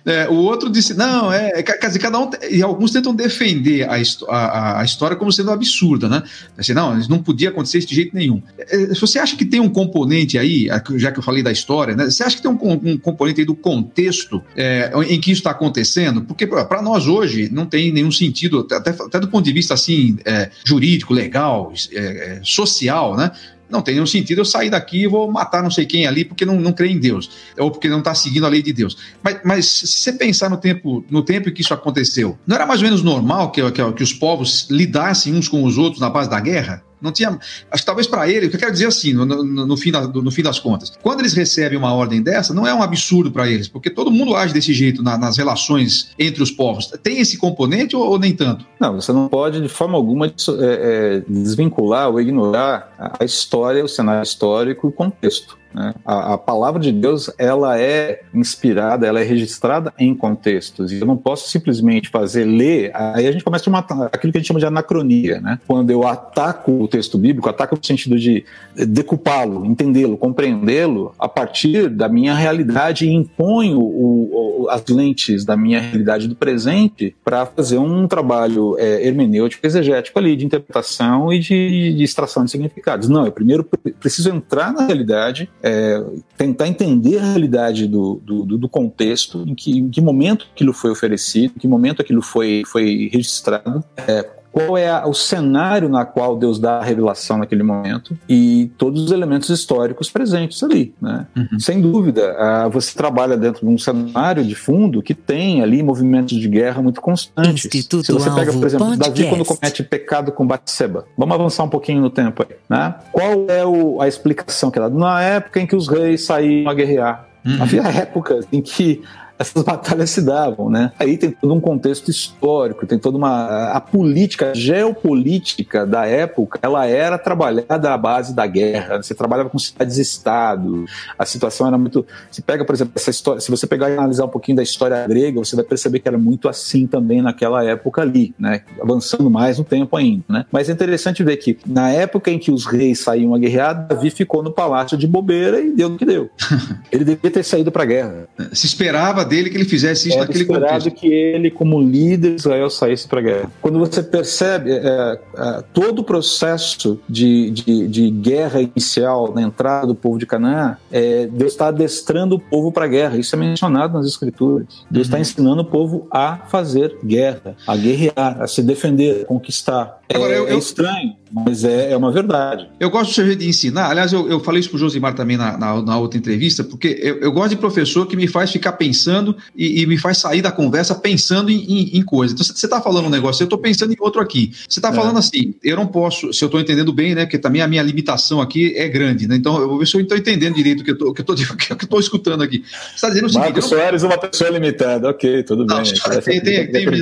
É, o outro disse: não, é. Quer dizer, cada um. E alguns tentam defender a, a, a história como sendo absurda, né? Assim, não, não podia acontecer isso de jeito nenhum. É, se você acha que tem um componente aí, já que eu falei da história, né? Você acha que tem um, um componente aí do contexto é, em que isso está acontecendo? Porque para nós hoje não tem nenhum sentido, até, até do ponto de vista assim, é, jurídico, legal, é, é, social, né? Não tem nenhum sentido eu sair daqui e vou matar não sei quem ali porque não, não crê em Deus, ou porque não está seguindo a lei de Deus. Mas, mas se você pensar no tempo, no tempo em que isso aconteceu, não era mais ou menos normal que, que, que os povos lidassem uns com os outros na base da guerra? Não tinha. Acho que talvez para ele, o que eu quero dizer assim, no, no, no, fim da, no fim das contas, quando eles recebem uma ordem dessa, não é um absurdo para eles, porque todo mundo age desse jeito na, nas relações entre os povos. Tem esse componente ou, ou, nem tanto? Não, você não pode de forma alguma é, é, desvincular ou ignorar a história, o cenário histórico e o contexto. Né? A, a, palavra de Deus ela é inspirada, ela é registrada em contextos. E eu não posso simplesmente fazer ler. Aí a gente começa a matar aquilo que a gente chama de anacronia, né? Quando eu ataco o texto bíblico, ataco no sentido de decupá-lo, entendê-lo, compreendê-lo a partir da minha realidade e imponho o, o, as lentes da minha realidade do presente para fazer um trabalho é, hermenêutico, exegético ali de interpretação e de, de extração de significados. Não, eu primeiro preciso entrar na realidade é, tentar entender a realidade do, do, do contexto, em que, em que momento aquilo foi oferecido, em que momento aquilo foi, foi registrado, é, qual é a, o cenário na qual Deus dá a revelação naquele momento e todos os elementos históricos presentes ali. Né? Uhum. Sem dúvida, uh, você trabalha dentro de um cenário de fundo que tem ali movimentos de guerra muito constantes. Instituto Se você pega, por exemplo, Podcast. Davi quando comete pecado com Batseba. Vamos avançar um pouquinho no tempo aí. Né? Qual é o, a explicação que é dada? Na época em que os reis saíam a guerrear. Uhum. Havia épocas em que essas batalhas se davam, né? Aí tem todo um contexto histórico, tem toda uma a política, a geopolítica da época, ela era trabalhada à base da guerra. Você trabalhava com cidades-estado. A situação era muito. Se pega, por exemplo, essa história. Se você pegar e analisar um pouquinho da história grega, você vai perceber que era muito assim também naquela época ali, né? Avançando mais no tempo ainda, né? Mas é interessante ver que na época em que os reis saíam a guerrear, Davi ficou no palácio de bobeira e deu no que deu. ele devia ter saído para a guerra. Se esperava dele que ele fizesse isso Era naquele esperado contexto. que ele, como líder de Israel, saísse para a guerra. Quando você percebe é, é, todo o processo de, de, de guerra inicial na entrada do povo de Canaã, é, Deus está adestrando o povo para a guerra. Isso é mencionado nas Escrituras. Deus está ensinando o povo a fazer guerra, a guerrear, a se defender, a conquistar. É, Agora, eu- é eu- estranho, mas é, é uma verdade. Eu gosto do seu jeito de ensinar. Aliás, eu, eu falei isso pro Josimar também na, na, na outra entrevista, porque eu, eu gosto de professor que me faz ficar pensando e, e me faz sair da conversa pensando em, em, em coisa. Então, você está falando um negócio, eu estou pensando em outro aqui. Você está É. falando assim, eu não posso, se eu estou entendendo bem, né? Porque também a minha limitação aqui é grande, né? Então, eu vou ver se eu estou entendendo direito o que eu estou escutando aqui. Você está dizendo o seguinte. Marcos não- Soares é uma pessoa limitada. Ok, tudo Não, bem. tem, tem, tem.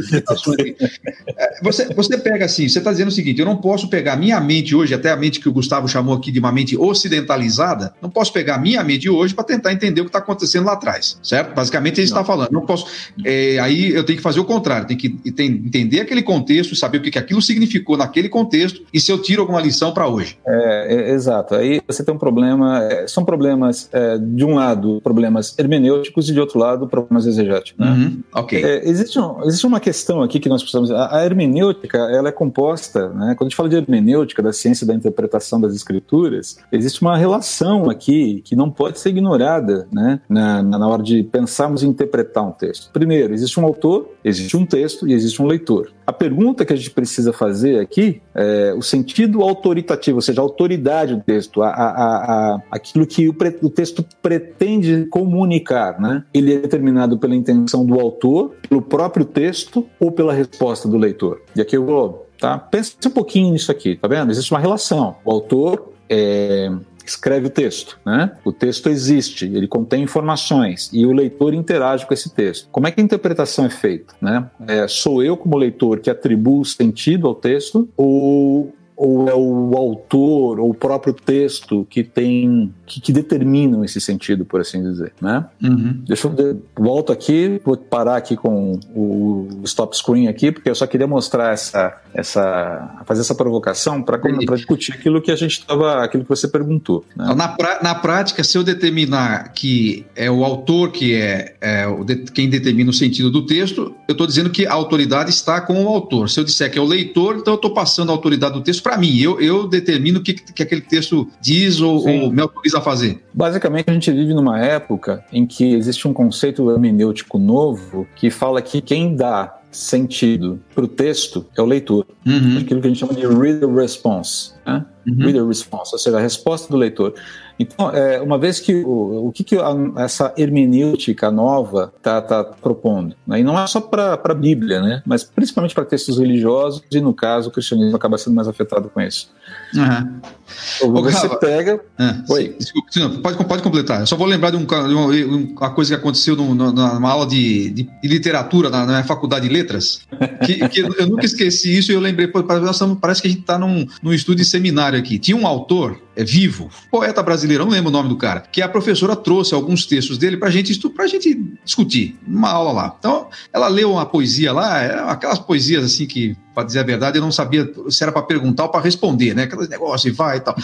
É, Você, você pega assim, você está dizendo o seguinte: eu não posso pegar minha mente hoje, até a mente que o Gustavo chamou aqui de uma mente ocidentalizada, não posso pegar a minha mente hoje para tentar entender o que está acontecendo lá atrás, certo? Basicamente, ele está falando. Não posso. é, aí eu tenho que fazer o contrário, tenho que enten- entender aquele contexto, saber o que, que aquilo significou naquele contexto e se eu tiro alguma lição para hoje. É, é, exato. Aí você tem um problema. é, são problemas, é, de um lado, problemas hermenêuticos e de outro lado, problemas exegéticos. Né? Uhum, ok. É, existe, um- existe uma questão aqui que nós precisamos. A, a hermenêutica ela é composta, né? quando a gente fala de hermenêutica, da ciência da interpretação das escrituras, existe uma relação aqui que não pode ser ignorada né? na, na, na hora de pensarmos em interpretar um texto. Primeiro, existe um autor, existe um texto e existe um leitor. A pergunta que a gente precisa fazer aqui é o sentido autoritativo, ou seja, a autoridade do texto, a, a, a, aquilo que o, pre, o texto pretende comunicar, né? Ele é determinado pela intenção do autor, pelo próprio texto ou pela resposta do leitor. E aqui eu vou, tá? Pense um pouquinho nisso aqui, tá vendo? Existe uma relação. O autor é, escreve o texto, né? O texto existe, ele contém informações e o leitor interage com esse texto. Como é que a interpretação é feita, né? É, sou eu como leitor que atribuo sentido ao texto ou ou é o autor ou o próprio texto que tem que, que determinam esse sentido, por assim dizer, né? Uhum. Deixa eu de, volto aqui, vou parar aqui com o stop screen aqui, porque eu só queria mostrar essa essa fazer essa provocação para discutir aquilo que a gente estava, aquilo que você perguntou. Né? Na, pra, na prática, se eu determinar que é o autor que é, é o de, quem determina o sentido do texto, eu estou dizendo que a autoridade está com o autor. Se eu disser que é o leitor, então eu estou passando a autoridade do texto para mim. Eu, eu determino o que, que aquele texto diz ou, ou, me autoriza a fazer. Basicamente, a gente vive numa época em que existe um conceito hermenêutico novo que fala que quem dá sentido para o texto é o leitor. Uhum. Aquilo que a gente chama de reader response. Né? Uhum. Reader response, ou seja, a resposta do leitor. Então, é, uma vez que o, o que, que a, essa hermenêutica nova está tá propondo, né? e não é só para a Bíblia, né? mas principalmente para textos religiosos, e no caso o cristianismo acaba sendo mais afetado com isso. Uhum. Você Ô, pega. É, Oi. Desculpa, pode, pode completar. Eu só vou lembrar de, um, de uma, coisa que aconteceu numa, numa aula de, de, de literatura na, na, faculdade de letras. Que, que, eu nunca esqueci isso e eu lembrei, parece que a gente está num, num estudo de seminário aqui. Tinha um autor vivo, poeta brasileiro, não lembro o nome do cara, que a professora trouxe alguns textos dele pra gente, pra gente discutir, numa aula lá. Então, ela leu uma poesia lá, aquelas poesias assim que, para dizer a verdade, eu não sabia se era para perguntar ou para responder, né? Aqueles negócios e vai e tal.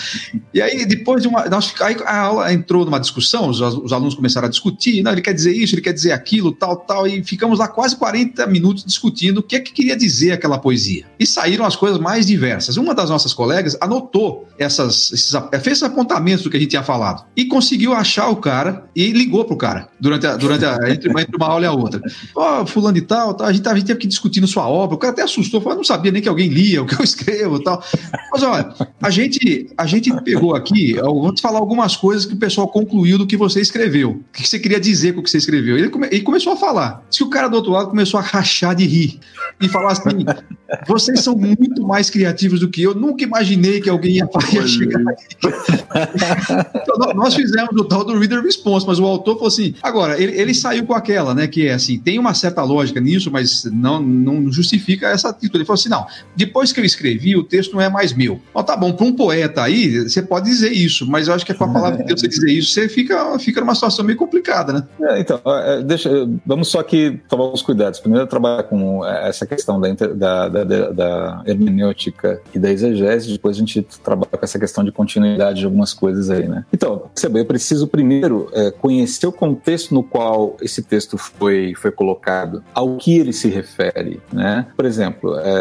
E aí, depois de uma. Nós, aí a aula entrou numa discussão, os, os, alunos começaram a discutir, não, ele quer dizer isso, ele quer dizer aquilo, tal, tal, e ficamos lá quase 40 minutos discutindo o que é que queria dizer aquela poesia. E saíram as coisas mais diversas. Uma das nossas colegas anotou essas, esses fez esses apontamentos do que a gente tinha falado e conseguiu achar o cara e ligou pro cara durante a, durante a, entre, entre uma aula e a outra. Ó, oh, fulano e tal, tal, a gente, a gente teve que discutir sua obra. O cara até assustou, falou, não sabia nem que alguém lia o que eu escrevo e tal. Mas olha, a gente, a gente pegou aqui, eu vou te falar algumas coisas que o pessoal concluiu do que você escreveu. O que você queria dizer com o que você escreveu. Ele, come, ele começou a falar. Diz que o cara do outro lado começou a rachar de rir e falar assim: vocês são muito mais criativos do que eu. Nunca imaginei que alguém ia, ia chegar então, nós fizemos o tal do reader response, mas o autor falou assim: agora, ele, ele, saiu com aquela, né? Que é assim, tem uma certa lógica nisso, mas não, não justifica essa atitude. Ele falou assim: não, depois que eu escrevi, o texto não é mais meu. Então, tá bom, para um poeta aí, você pode dizer isso, mas eu acho que com a palavra de Deus você dizer isso, você fica, fica numa situação meio complicada, né? É, então, é, deixa, vamos só aqui tomar alguns cuidados. Primeiro, trabalhar com é, essa questão da, da, da, da hermenêutica e da exegese, depois a gente trabalha com essa questão de continuidade de algumas coisas aí, né? Então, perceba, eu preciso primeiro é, conhecer o contexto no qual esse texto foi, foi colocado, ao que ele se refere, né? Por exemplo, é,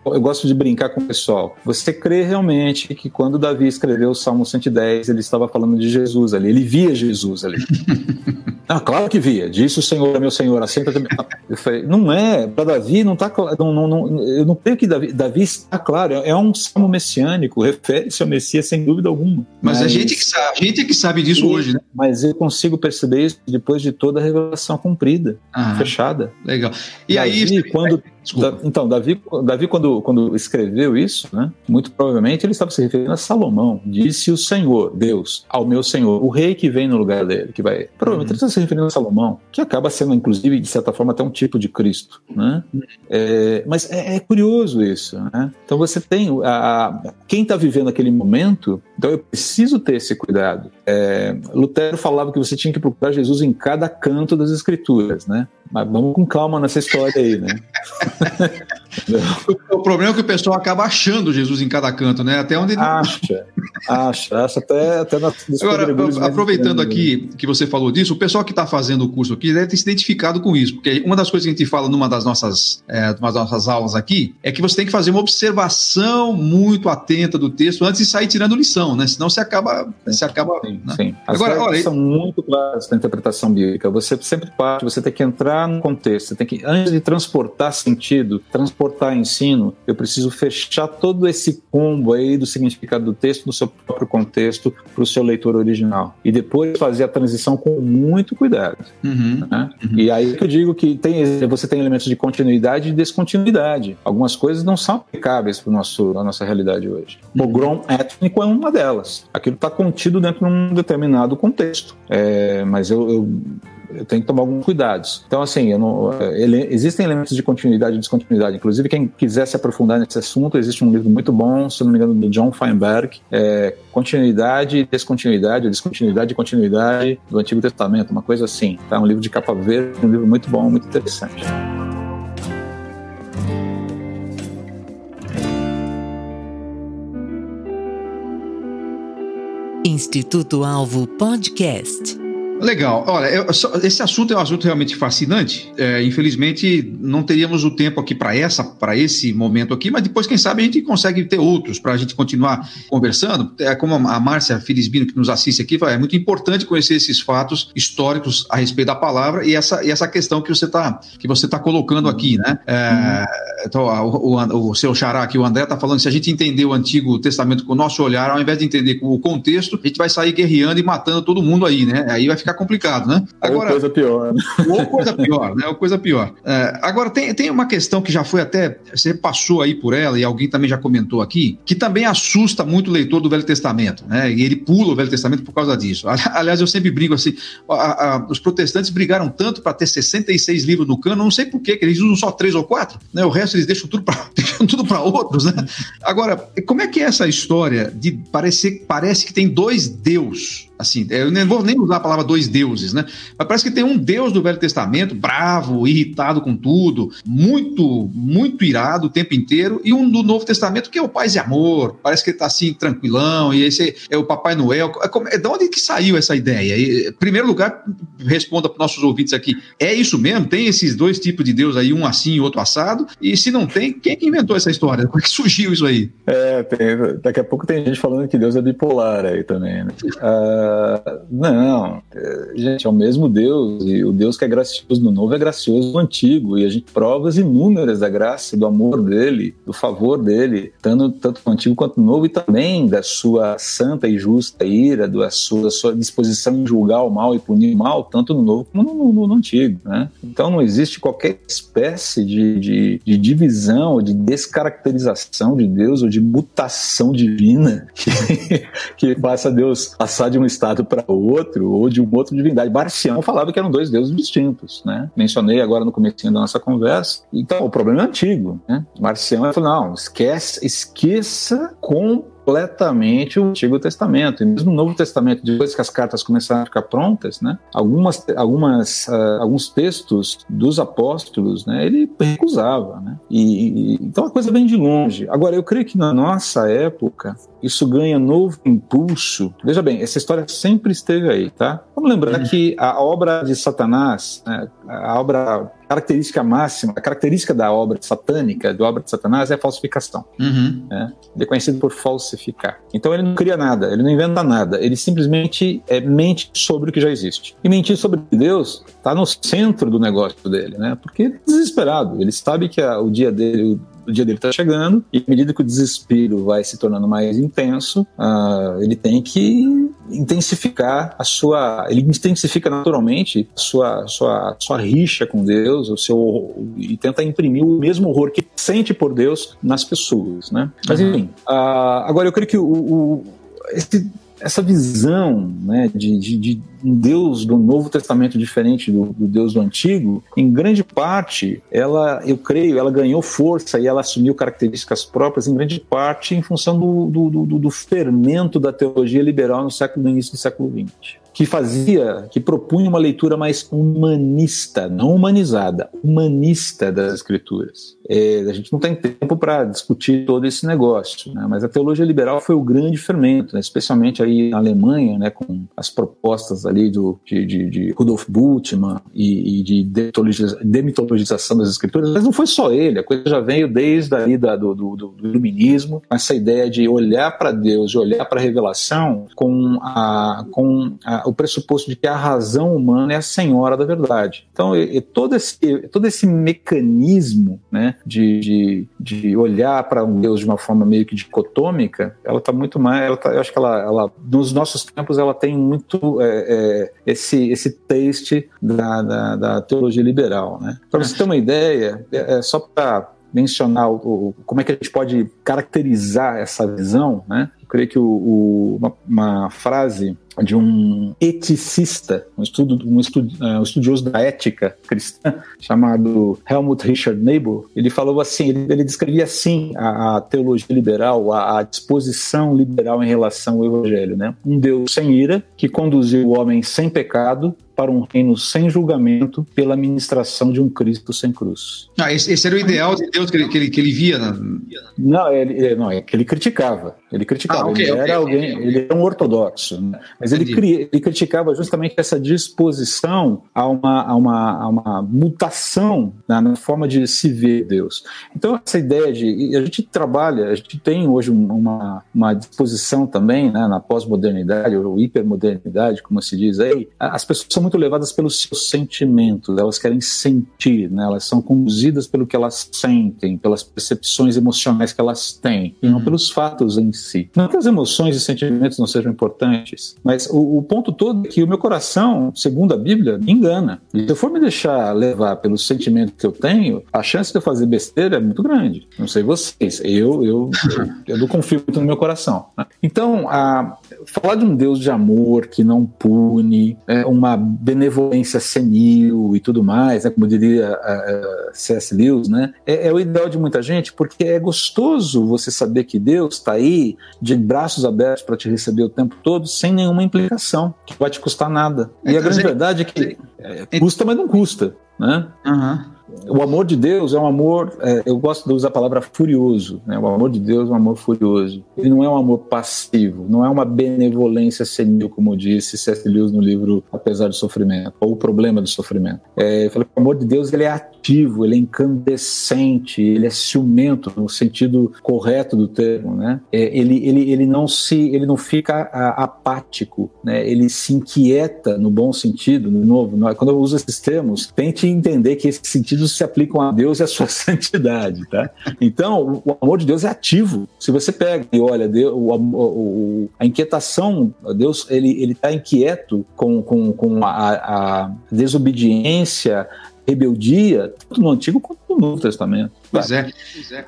eu gosto de brincar com o pessoal. Você crê realmente que quando Davi escreveu o Salmo 110, ele estava falando de Jesus ali, ele via Jesus ali. ah, claro que via. Disse o Senhor, meu Senhor, assenta também. Eu falei, não é, para Davi não está claro. Não, não, não, eu não creio que Davi, Davi está claro, é um salmo messiânico, refere-se ao Messias sem dúvida alguma. Mas, mas a gente que sabe, a gente que sabe disso hoje, né? Mas eu consigo perceber isso depois de toda a revelação cumprida, ah, fechada. Legal. E Davi, aí, quando da, então, Davi, Davi quando, quando escreveu isso, né, muito provavelmente ele estava se referindo a Salomão. Disse o Senhor, Deus, ao meu Senhor, o rei que vem no lugar dele, que vai. Provavelmente uhum. ele está se referindo a Salomão, que acaba sendo, inclusive, de certa forma, até um tipo de Cristo. Né? É, mas é, é, curioso isso. Né? Então você tem. A, a quem está vivendo aquele momento, então eu preciso ter esse cuidado. É, Lutero falava que você tinha que procurar Jesus em cada canto das Escrituras, né? Mas vamos com calma nessa história aí, né? o problema é que o pessoal acaba achando Jesus em cada canto, né? Até onde ele. Acha, acha, acha até, até na Agora, aproveitando aqui que você falou disso, o pessoal que está fazendo o curso aqui deve ter se identificado com isso, porque uma das coisas que a gente fala numa das nossas, é, das nossas aulas aqui é que você tem que fazer uma observação muito atenta do texto antes de sair tirando lição, né? Senão você acaba. Você acaba sim, né? sim. As Agora, olha, são muito claras na interpretação bíblica. Você sempre parte, você tem que entrar no contexto, você tem que, antes de transportar sentido, transportar ensino, eu preciso fechar todo esse combo aí do significado do texto no seu próprio contexto para o seu leitor original. E depois fazer a transição com muito cuidado. Uhum, né? uhum. E aí que eu digo que tem, você tem elementos de continuidade e descontinuidade. Algumas coisas não são aplicáveis para a nossa realidade hoje. O uhum. pogrom étnico é uma delas. Aquilo está contido dentro de um determinado contexto. É, mas eu, eu eu tenho que tomar alguns cuidados. Então, assim, não, ele, existem elementos de continuidade e descontinuidade. Inclusive, quem quiser se aprofundar nesse assunto, existe um livro muito bom, se não me engano, do John Feinberg, é Continuidade e Descontinuidade, Descontinuidade e Continuidade do Antigo Testamento, uma coisa assim. Tá? Um livro de capa verde, um livro muito bom, muito interessante. Instituto Alvo Podcast. Legal. Olha, eu, esse assunto é um assunto realmente fascinante. É, infelizmente, não teríamos o tempo aqui para essa, para esse momento aqui, mas depois, quem sabe, a gente consegue ter outros para a gente continuar conversando. É como a Márcia Felizbino, que nos assiste aqui, é muito importante conhecer esses fatos históricos a respeito da palavra e essa, e essa questão que você está que você tá colocando aqui, né? É, uhum. então, o, o, o, seu xará aqui, o André, está falando se a gente entender o Antigo Testamento com o nosso olhar, ao invés de entender o contexto, a gente vai sair guerreando e matando todo mundo aí, né? Aí vai ficar ficar complicado, né? Agora, ou coisa pior. Ou coisa pior, né? Ou coisa pior. É, agora, tem, tem uma questão que já foi até. Você passou aí por ela e alguém também já comentou aqui, que também assusta muito o leitor do Velho Testamento, né? E ele pula o Velho Testamento por causa disso. Aliás, eu sempre brigo assim: a, a, os protestantes brigaram tanto para ter 66 livros no cano, não sei por quê, que eles usam só três ou quatro, né? O resto eles deixam tudo para outros, né? Agora, como é que é essa história de parecer parece que tem dois deus assim, eu nem vou nem usar a palavra dois deuses, né? Mas parece que tem um Deus do Velho Testamento, bravo, irritado com tudo, muito, muito irado o tempo inteiro, e um do Novo Testamento que é o paz e amor, parece que ele tá assim, tranquilão, e esse é o Papai Noel. É, é de onde que saiu essa ideia? E, em primeiro lugar, responda para nossos ouvintes aqui, é isso mesmo? Tem esses dois tipos de Deus aí, um assim e outro assado? E se não tem, quem que inventou essa história? Como é que surgiu isso aí? É, tem, daqui a pouco tem gente falando que Deus é bipolar aí também, né? Uh, Não, é, gente, é o mesmo Deus, e o Deus que é gracioso no novo é gracioso no antigo, e a gente provas inúmeras da graça, do amor dele, do favor dele, tanto, tanto no antigo quanto no novo, e também da sua santa e justa ira, da sua, sua disposição em julgar o mal e punir o mal, tanto no novo como no, no, no antigo. Né? Então não existe qualquer espécie de, de, de divisão, ou de descaracterização de Deus, ou de mutação divina que, que faça Deus passar de um estado para outro, ou de uma outra divindade. Marcião falava que eram dois deuses distintos. Né? Mencionei agora no começo da nossa conversa. Então, o problema é antigo. Né? Marcião falou: não, esquece, esqueça com completamente o Antigo Testamento. E mesmo o Novo Testamento, depois que as cartas começaram a ficar prontas, né, algumas, algumas, uh, alguns textos dos apóstolos, né, ele recusava. Né? E, e, então a coisa vem de longe. Agora, eu creio que na nossa época, isso ganha novo impulso. Veja bem, essa história sempre esteve aí, tá? Vamos lembrar uhum. que a obra de Satanás, né, a obra característica máxima, a característica da obra satânica, da obra de Satanás é a falsificação. Uhum. Né? Ele é conhecido por falsificar. Então ele não cria nada, ele não inventa nada, ele simplesmente é, mente sobre o que já existe. E mentir sobre Deus está no centro do negócio dele, né? Porque ele é desesperado, ele sabe que a, o dia dele, o dia dele está chegando, e à medida que o desespero vai se tornando mais intenso, uh, ele tem que intensificar a sua. Ele intensifica naturalmente a sua, sua, sua rixa com Deus, o seu, e tenta imprimir o mesmo horror que sente por Deus nas pessoas. Né? Mas enfim, uh, agora eu creio que o, o esse essa visão né, de, de, de, um Deus do Novo Testamento diferente do, do, Deus do Antigo, em grande parte, ela, eu creio, ela ganhou força e ela assumiu características próprias, em grande parte, em função do, do, do fermento da teologia liberal no século no início do século XX que fazia, que propunha uma leitura mais humanista, não humanizada, humanista das escrituras. É, a gente não tem tempo para discutir todo esse negócio, né? mas a teologia liberal foi o grande fermento, né? especialmente aí na Alemanha, né? com as propostas ali do, de, de, de Rudolf Bultmann e, e de demitologização das escrituras, mas não foi só ele, a coisa já veio desde ali da, do, do, do iluminismo, essa ideia de olhar para Deus, de olhar para a revelação com a, com a o pressuposto de que a razão humana é a senhora da verdade. Então, e, e todo, esse, todo esse mecanismo né, de, de, de olhar para um Deus de uma forma meio que dicotômica, ela está muito mais. Ela tá, eu acho que ela, ela, nos nossos tempos, ela tem muito é, é, esse, esse taste da, da, da teologia liberal. Né? Para você ter uma ideia, é, é só para mencionar o, o, como é que a gente pode caracterizar essa visão, né? Eu creio que o, uma, uma, frase de um eticista, um, estudo, um, estudo, uh, um estudioso da ética cristã, chamado Helmut Richard Niebuhr, ele falou assim, ele, ele descrevia assim a, a teologia liberal, a, a, disposição liberal em relação ao evangelho, né? Um Deus sem ira, que conduziu o homem sem pecado para um reino sem julgamento pela ministração de um Cristo sem cruz. Ah, esse, esse era o ideal de Deus que ele, que ele, que ele via? Na... Não, ele, não, é que ele criticava. Ele criticava. Ah, okay, ele okay, era okay, alguém, ele era um ortodoxo, né? mas ele, ele, criticava justamente essa disposição a uma, a uma, a uma mutação né, na forma de se ver Deus. Então essa ideia de a gente trabalha, a gente tem hoje uma, uma disposição também né, na pós-modernidade ou hipermodernidade, como se diz aí, as pessoas são muito muito levadas pelos seus sentimentos, elas querem sentir, né? elas são conduzidas pelo que elas sentem, pelas percepções emocionais que elas têm, e não uhum. pelos fatos em si. Não que as emoções e sentimentos não sejam importantes, mas o, o, ponto todo é que o meu coração, segundo a Bíblia, me engana. E se eu for me deixar levar pelos sentimentos que eu tenho, a chance de eu fazer besteira é muito grande. Não sei vocês, eu, eu, eu, eu não confio muito no meu coração. Né? Então, a, falar de um Deus de amor que não pune, é uma benevolência senil e tudo mais, né, como diria C.S. Lewis, né, é, é, o ideal de muita gente, porque é gostoso você saber que Deus está aí de braços abertos para te receber o tempo todo, sem nenhuma implicação, que vai te custar nada. E a grande verdade é que é, custa, mas não custa. Né? Uhum. O amor de Deus é um amor, é, eu gosto de usar a palavra furioso, né? O amor de Deus é um amor furioso. Ele não é um amor passivo, não é uma benevolência senil, como disse C.S. Lewis no livro Apesar do Sofrimento, ou O Problema do Sofrimento. É, eu falei que o amor de Deus ele é ativo, ele é incandescente, ele é ciumento no sentido correto do termo, né? É, ele, ele, ele não se, ele não fica apático, né? Ele se inquieta no bom sentido, no novo. Quando eu uso esses termos, tente entender que esses se aplicam a Deus e a sua santidade, tá? Então, o amor de Deus é ativo. Se você pega e olha, Deus, o, o, a inquietação, Deus, ele ele está inquieto com, com, com a, a desobediência, rebeldia, tanto no Antigo quanto no Novo Testamento. Pois é.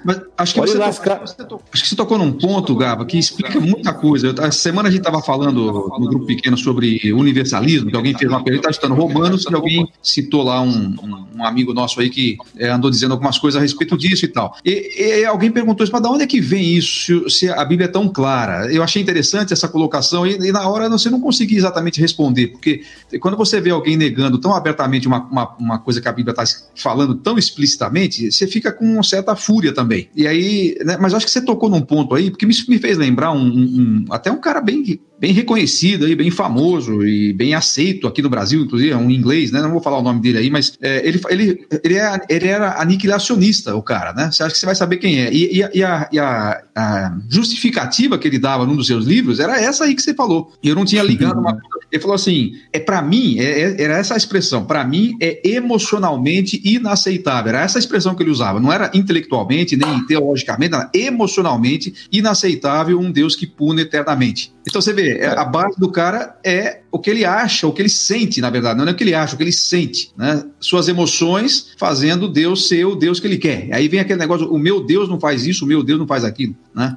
Mas acho que, você tocou, acho que você tocou num ponto, Gaba, que explica muita coisa. Essa semana a gente estava falando no grupo pequeno sobre universalismo, que alguém fez uma pergunta, está estudando Romanos, e alguém citou lá um, um, um amigo nosso aí que é, andou dizendo algumas coisas a respeito disso e tal. E, e alguém perguntou isso, mas de onde é que vem isso, se, se, a Bíblia é tão clara? Eu achei interessante essa colocação e, e, na hora você não conseguia exatamente responder, porque quando você vê alguém negando tão abertamente uma, uma, uma coisa que a Bíblia está falando tão explicitamente, você fica com uma certa fúria também. E aí, né, mas acho que você tocou num ponto aí, porque isso me fez lembrar um, um, até um cara bem, bem reconhecido aí, bem famoso e bem aceito aqui no Brasil, inclusive, é um inglês, né? Não vou falar o nome dele aí, mas é, ele, ele, ele, é, ele era aniquilacionista, o cara, né? Você acha que você vai saber quem é. E, e, a, e a, a, justificativa que ele dava num dos seus livros era essa aí que você falou. E eu não tinha ligado uma Ele falou assim: é para mim, é, é, era essa a expressão, para mim é emocionalmente inaceitável. Era essa a expressão que ele usava. Não era intelectualmente, nem teologicamente, era emocionalmente inaceitável um Deus que pune eternamente. Então você vê, é, a base do cara é o que ele acha, o que ele sente, na verdade. Não é o que ele acha, o que ele sente. Né? Suas emoções fazendo Deus ser o Deus que ele quer. Aí vem aquele negócio: o meu Deus não faz isso, o meu Deus não faz aquilo. Né?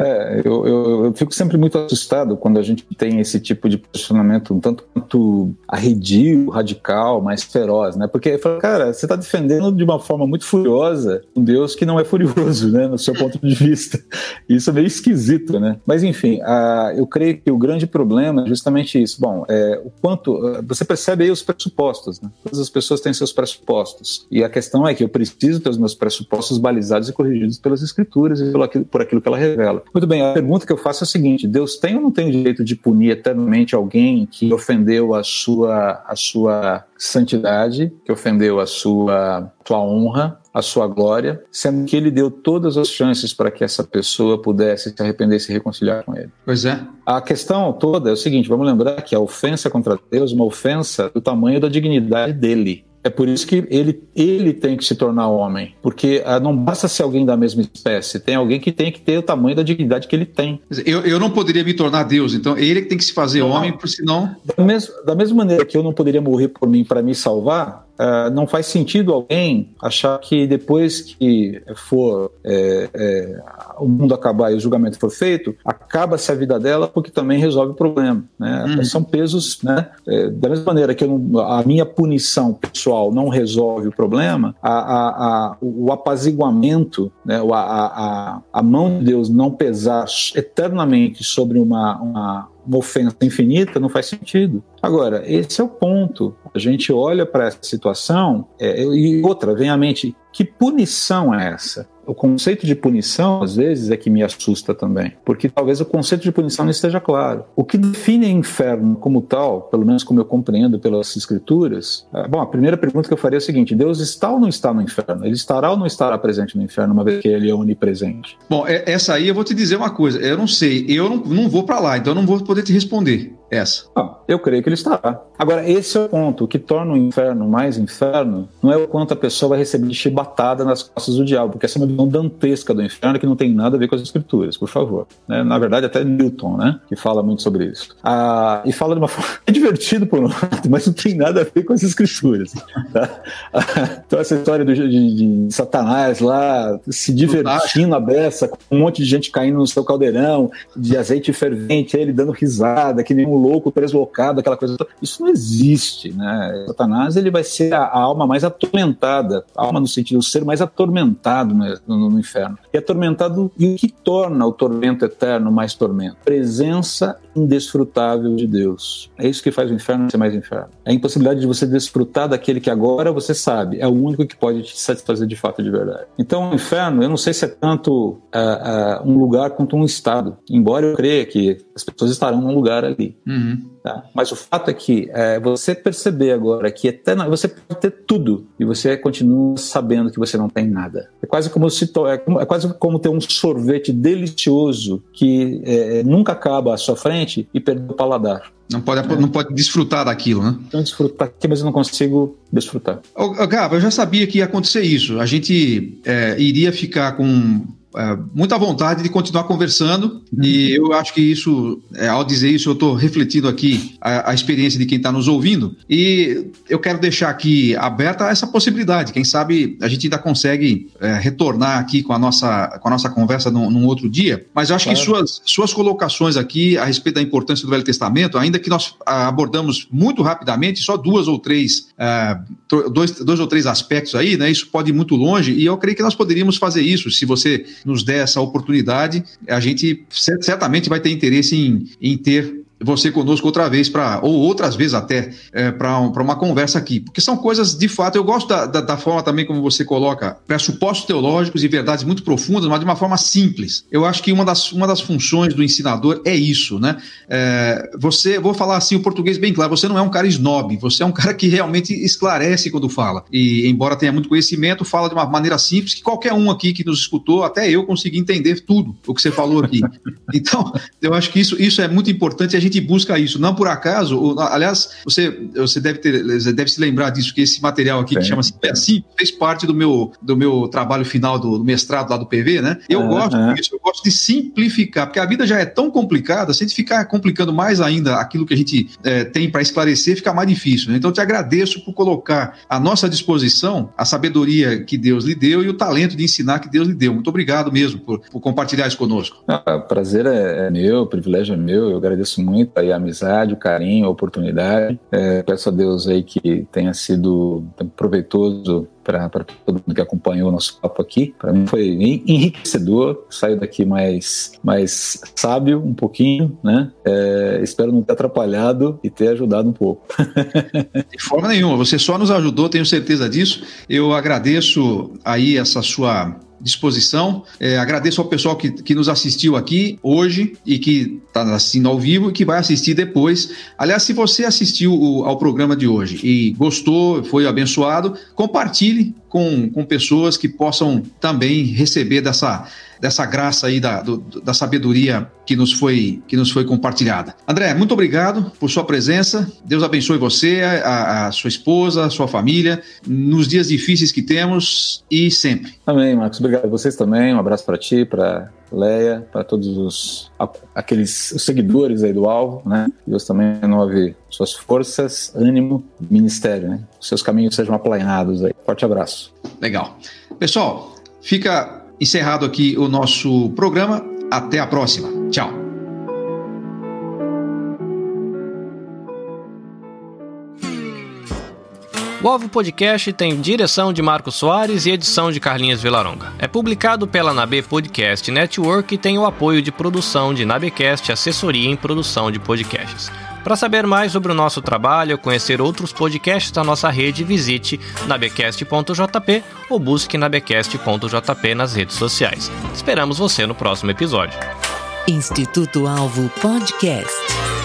É, eu, eu, eu fico sempre muito assustado quando a gente tem esse tipo de posicionamento um tanto quanto arredio, radical, mais feroz, né? Porque, cara, você está defendendo de uma forma muito furiosa um Deus que não é furioso, né? No seu ponto de vista. Isso é meio esquisito, né? Mas, enfim, a, eu creio que o grande problema é justamente isso. Bom, é, o quanto. Você percebe aí os pressupostos, né? Todas as pessoas têm seus pressupostos. E a questão é que eu preciso ter os meus pressupostos balizados e corrigidos pelas escrituras e por aquilo que ela revela. Muito bem, a pergunta que eu faço é a seguinte: Deus tem ou não tem o direito de punir eternamente alguém que ofendeu a sua, a sua santidade, que ofendeu a sua, sua honra, a sua glória, sendo que ele deu todas as chances para que essa pessoa pudesse se arrepender e se reconciliar com ele. Pois é. A questão toda é o seguinte: vamos lembrar que a ofensa contra Deus é uma ofensa do tamanho da dignidade dele. É por isso que ele, ele tem que se tornar homem. Porque ah, não basta ser alguém da mesma espécie, tem alguém que tem que ter o tamanho da dignidade que ele tem. Eu, eu não poderia me tornar Deus, então ele que tem que se fazer não, homem, por senão. Da, mes da mesma maneira que eu não poderia morrer por mim para me salvar, Uh, não faz sentido alguém achar que depois que for é, é, o mundo acabar e o julgamento for feito, acaba-se a vida dela porque também resolve o problema. Né? Uhum. São pesos, né? É, da mesma maneira que não, a minha punição pessoal não resolve o problema, a, a, a, o apaziguamento, né? a mão de Deus não pesar eternamente sobre uma, uma uma ofensa infinita não faz sentido. Agora, esse é o ponto. A gente olha para essa situação é, e outra, vem à mente: que punição é essa? o conceito de punição, às vezes, é que me assusta também, porque talvez o conceito de punição não esteja claro. O que define inferno como tal, pelo menos como eu compreendo pelas escrituras, é, bom, a primeira pergunta que eu faria é a seguinte: Deus está ou não está no inferno? Ele estará ou não estará presente no inferno, uma vez que ele é onipresente? Bom, é, essa aí eu vou te dizer uma coisa, eu não sei, eu não, não vou para lá, então eu não vou poder te responder essa. Ah, eu creio que ele estará. Agora, esse é o ponto. O que torna o inferno mais inferno não é o quanto a pessoa vai receber chibatada nas costas do diabo, porque essa é uma visão dantesca do inferno que não tem nada a ver com as escrituras, por favor. Né? Na verdade, até Newton, né, que fala muito sobre isso. Ah, e fala de uma forma é divertido por um lado, mas não tem nada a ver com as escrituras. Tá? então, essa história do, de, de Satanás lá se divertindo a beça, com um monte de gente caindo no seu caldeirão de azeite fervente, ele dando risada, que nem louco, loucado, aquela coisa. Isso não existe, né? Satanás ele vai ser a, a alma mais atormentada, a alma no sentido do ser mais atormentado no, no, no inferno. E atormentado, e o que torna o tormento eterno mais tormento? Presença indesfrutável de Deus. É isso que faz o inferno ser mais inferno. É a impossibilidade de você desfrutar daquele que agora você sabe, é o único que pode te satisfazer de fato de verdade. Então, o inferno, eu não sei se é tanto uh, uh, um lugar quanto um estado, embora eu creia que as pessoas estarão num lugar ali. Uhum. Tá? Mas o fato é que é, você perceber agora que eterna, você pode ter tudo e você continua sabendo que você não tem nada. É quase como se é, é quase como ter um sorvete delicioso que é, nunca acaba à sua frente e perder o paladar. Não pode, é. não pode desfrutar daquilo, né? Não desfrutar aqui, mas eu não consigo desfrutar. Ô, Gabo, eu já sabia que ia acontecer isso. A gente é, iria ficar com é, muita vontade de continuar conversando uhum. e eu acho que isso, é, ao dizer isso, eu estou refletindo aqui a, a, experiência de quem está nos ouvindo e eu quero deixar aqui aberta essa possibilidade. Quem sabe a gente ainda consegue é, retornar aqui com a nossa, com a nossa conversa num, num outro dia, mas eu acho claro. que suas, suas colocações aqui a respeito da importância do Velho Testamento, ainda que nós abordamos muito rapidamente, só duas ou três, é, dois, dois ou três aspectos aí, né? Isso pode ir muito longe e eu creio que nós poderíamos fazer isso se você nos der essa oportunidade, a gente certamente vai ter interesse em, em ter você conosco outra vez para ou outras vezes até é, para um, uma conversa aqui, porque são coisas de fato. Eu gosto da, da, da, forma também como você coloca pressupostos teológicos e verdades muito profundas, mas de uma forma simples. Eu acho que uma das, uma das funções do ensinador é isso, né? É, você, vou falar assim o português bem claro. Você não é um cara snob, você é um cara que realmente esclarece quando fala. E embora tenha muito conhecimento, fala de uma maneira simples que qualquer um aqui que nos escutou, até eu consegui entender tudo o que você falou aqui. Então, eu acho que isso, isso é muito importante. A gente gente busca isso. Não por acaso, aliás, você, você deve, ter, deve se lembrar disso, que esse material aqui, que chama-se assim, fez parte do meu, do meu trabalho final do, do mestrado lá do PV, né? Eu gosto disso, eu gosto de simplificar, porque a vida já é tão complicada, se a gente ficar complicando mais ainda aquilo que a gente é, tem para esclarecer, fica mais difícil. Né? Então, eu te agradeço por colocar à nossa disposição a sabedoria que Deus lhe deu e o talento de ensinar que Deus lhe deu. Muito obrigado mesmo por, por compartilhar isso conosco. Ah, o prazer é, é meu, o privilégio é meu, eu agradeço muito muito aí a amizade, o carinho, a oportunidade. É, peço a Deus aí que tenha sido proveitoso para todo mundo que acompanhou o nosso papo aqui. Para mim foi enriquecedor. Saio daqui mais, mais sábio um pouquinho, né? É, espero não ter atrapalhado e ter ajudado um pouco. De forma nenhuma. Você só nos ajudou, tenho certeza disso. Eu agradeço aí essa sua disposição. É, agradeço ao pessoal que, que nos assistiu aqui hoje e que está assistindo ao vivo e que vai assistir depois. Aliás, se você assistiu o, ao programa de hoje e gostou, foi abençoado, compartilhe com, com pessoas que possam também receber dessa dessa graça aí da, do, da sabedoria que nos, foi, que nos foi compartilhada. André, muito obrigado por sua presença. Deus abençoe você, a, a sua esposa, a sua família, nos dias difíceis que temos e sempre. Amém, Marcos. Obrigado a vocês também. Um abraço para ti, para Leia, para todos os aqueles os seguidores aí do alvo, né? Deus também renove suas forças, ânimo, ministério, né? Os seus caminhos sejam aplainados aí. Forte abraço. Legal. Pessoal, fica encerrado aqui o nosso programa. Até a próxima. Tchau. O Alvo Podcast tem direção de Marcos Soares e edição de Carlinhos Vilaronga. É publicado pela Nabe Podcast Network e tem o apoio de produção de Nabecast, assessoria em produção de podcasts. Para saber mais sobre o nosso trabalho, conhecer outros podcasts da nossa rede, visite nabecast.jp ou busque nabecast.jp nas redes sociais. Esperamos você no próximo episódio. Instituto Alvo Podcast.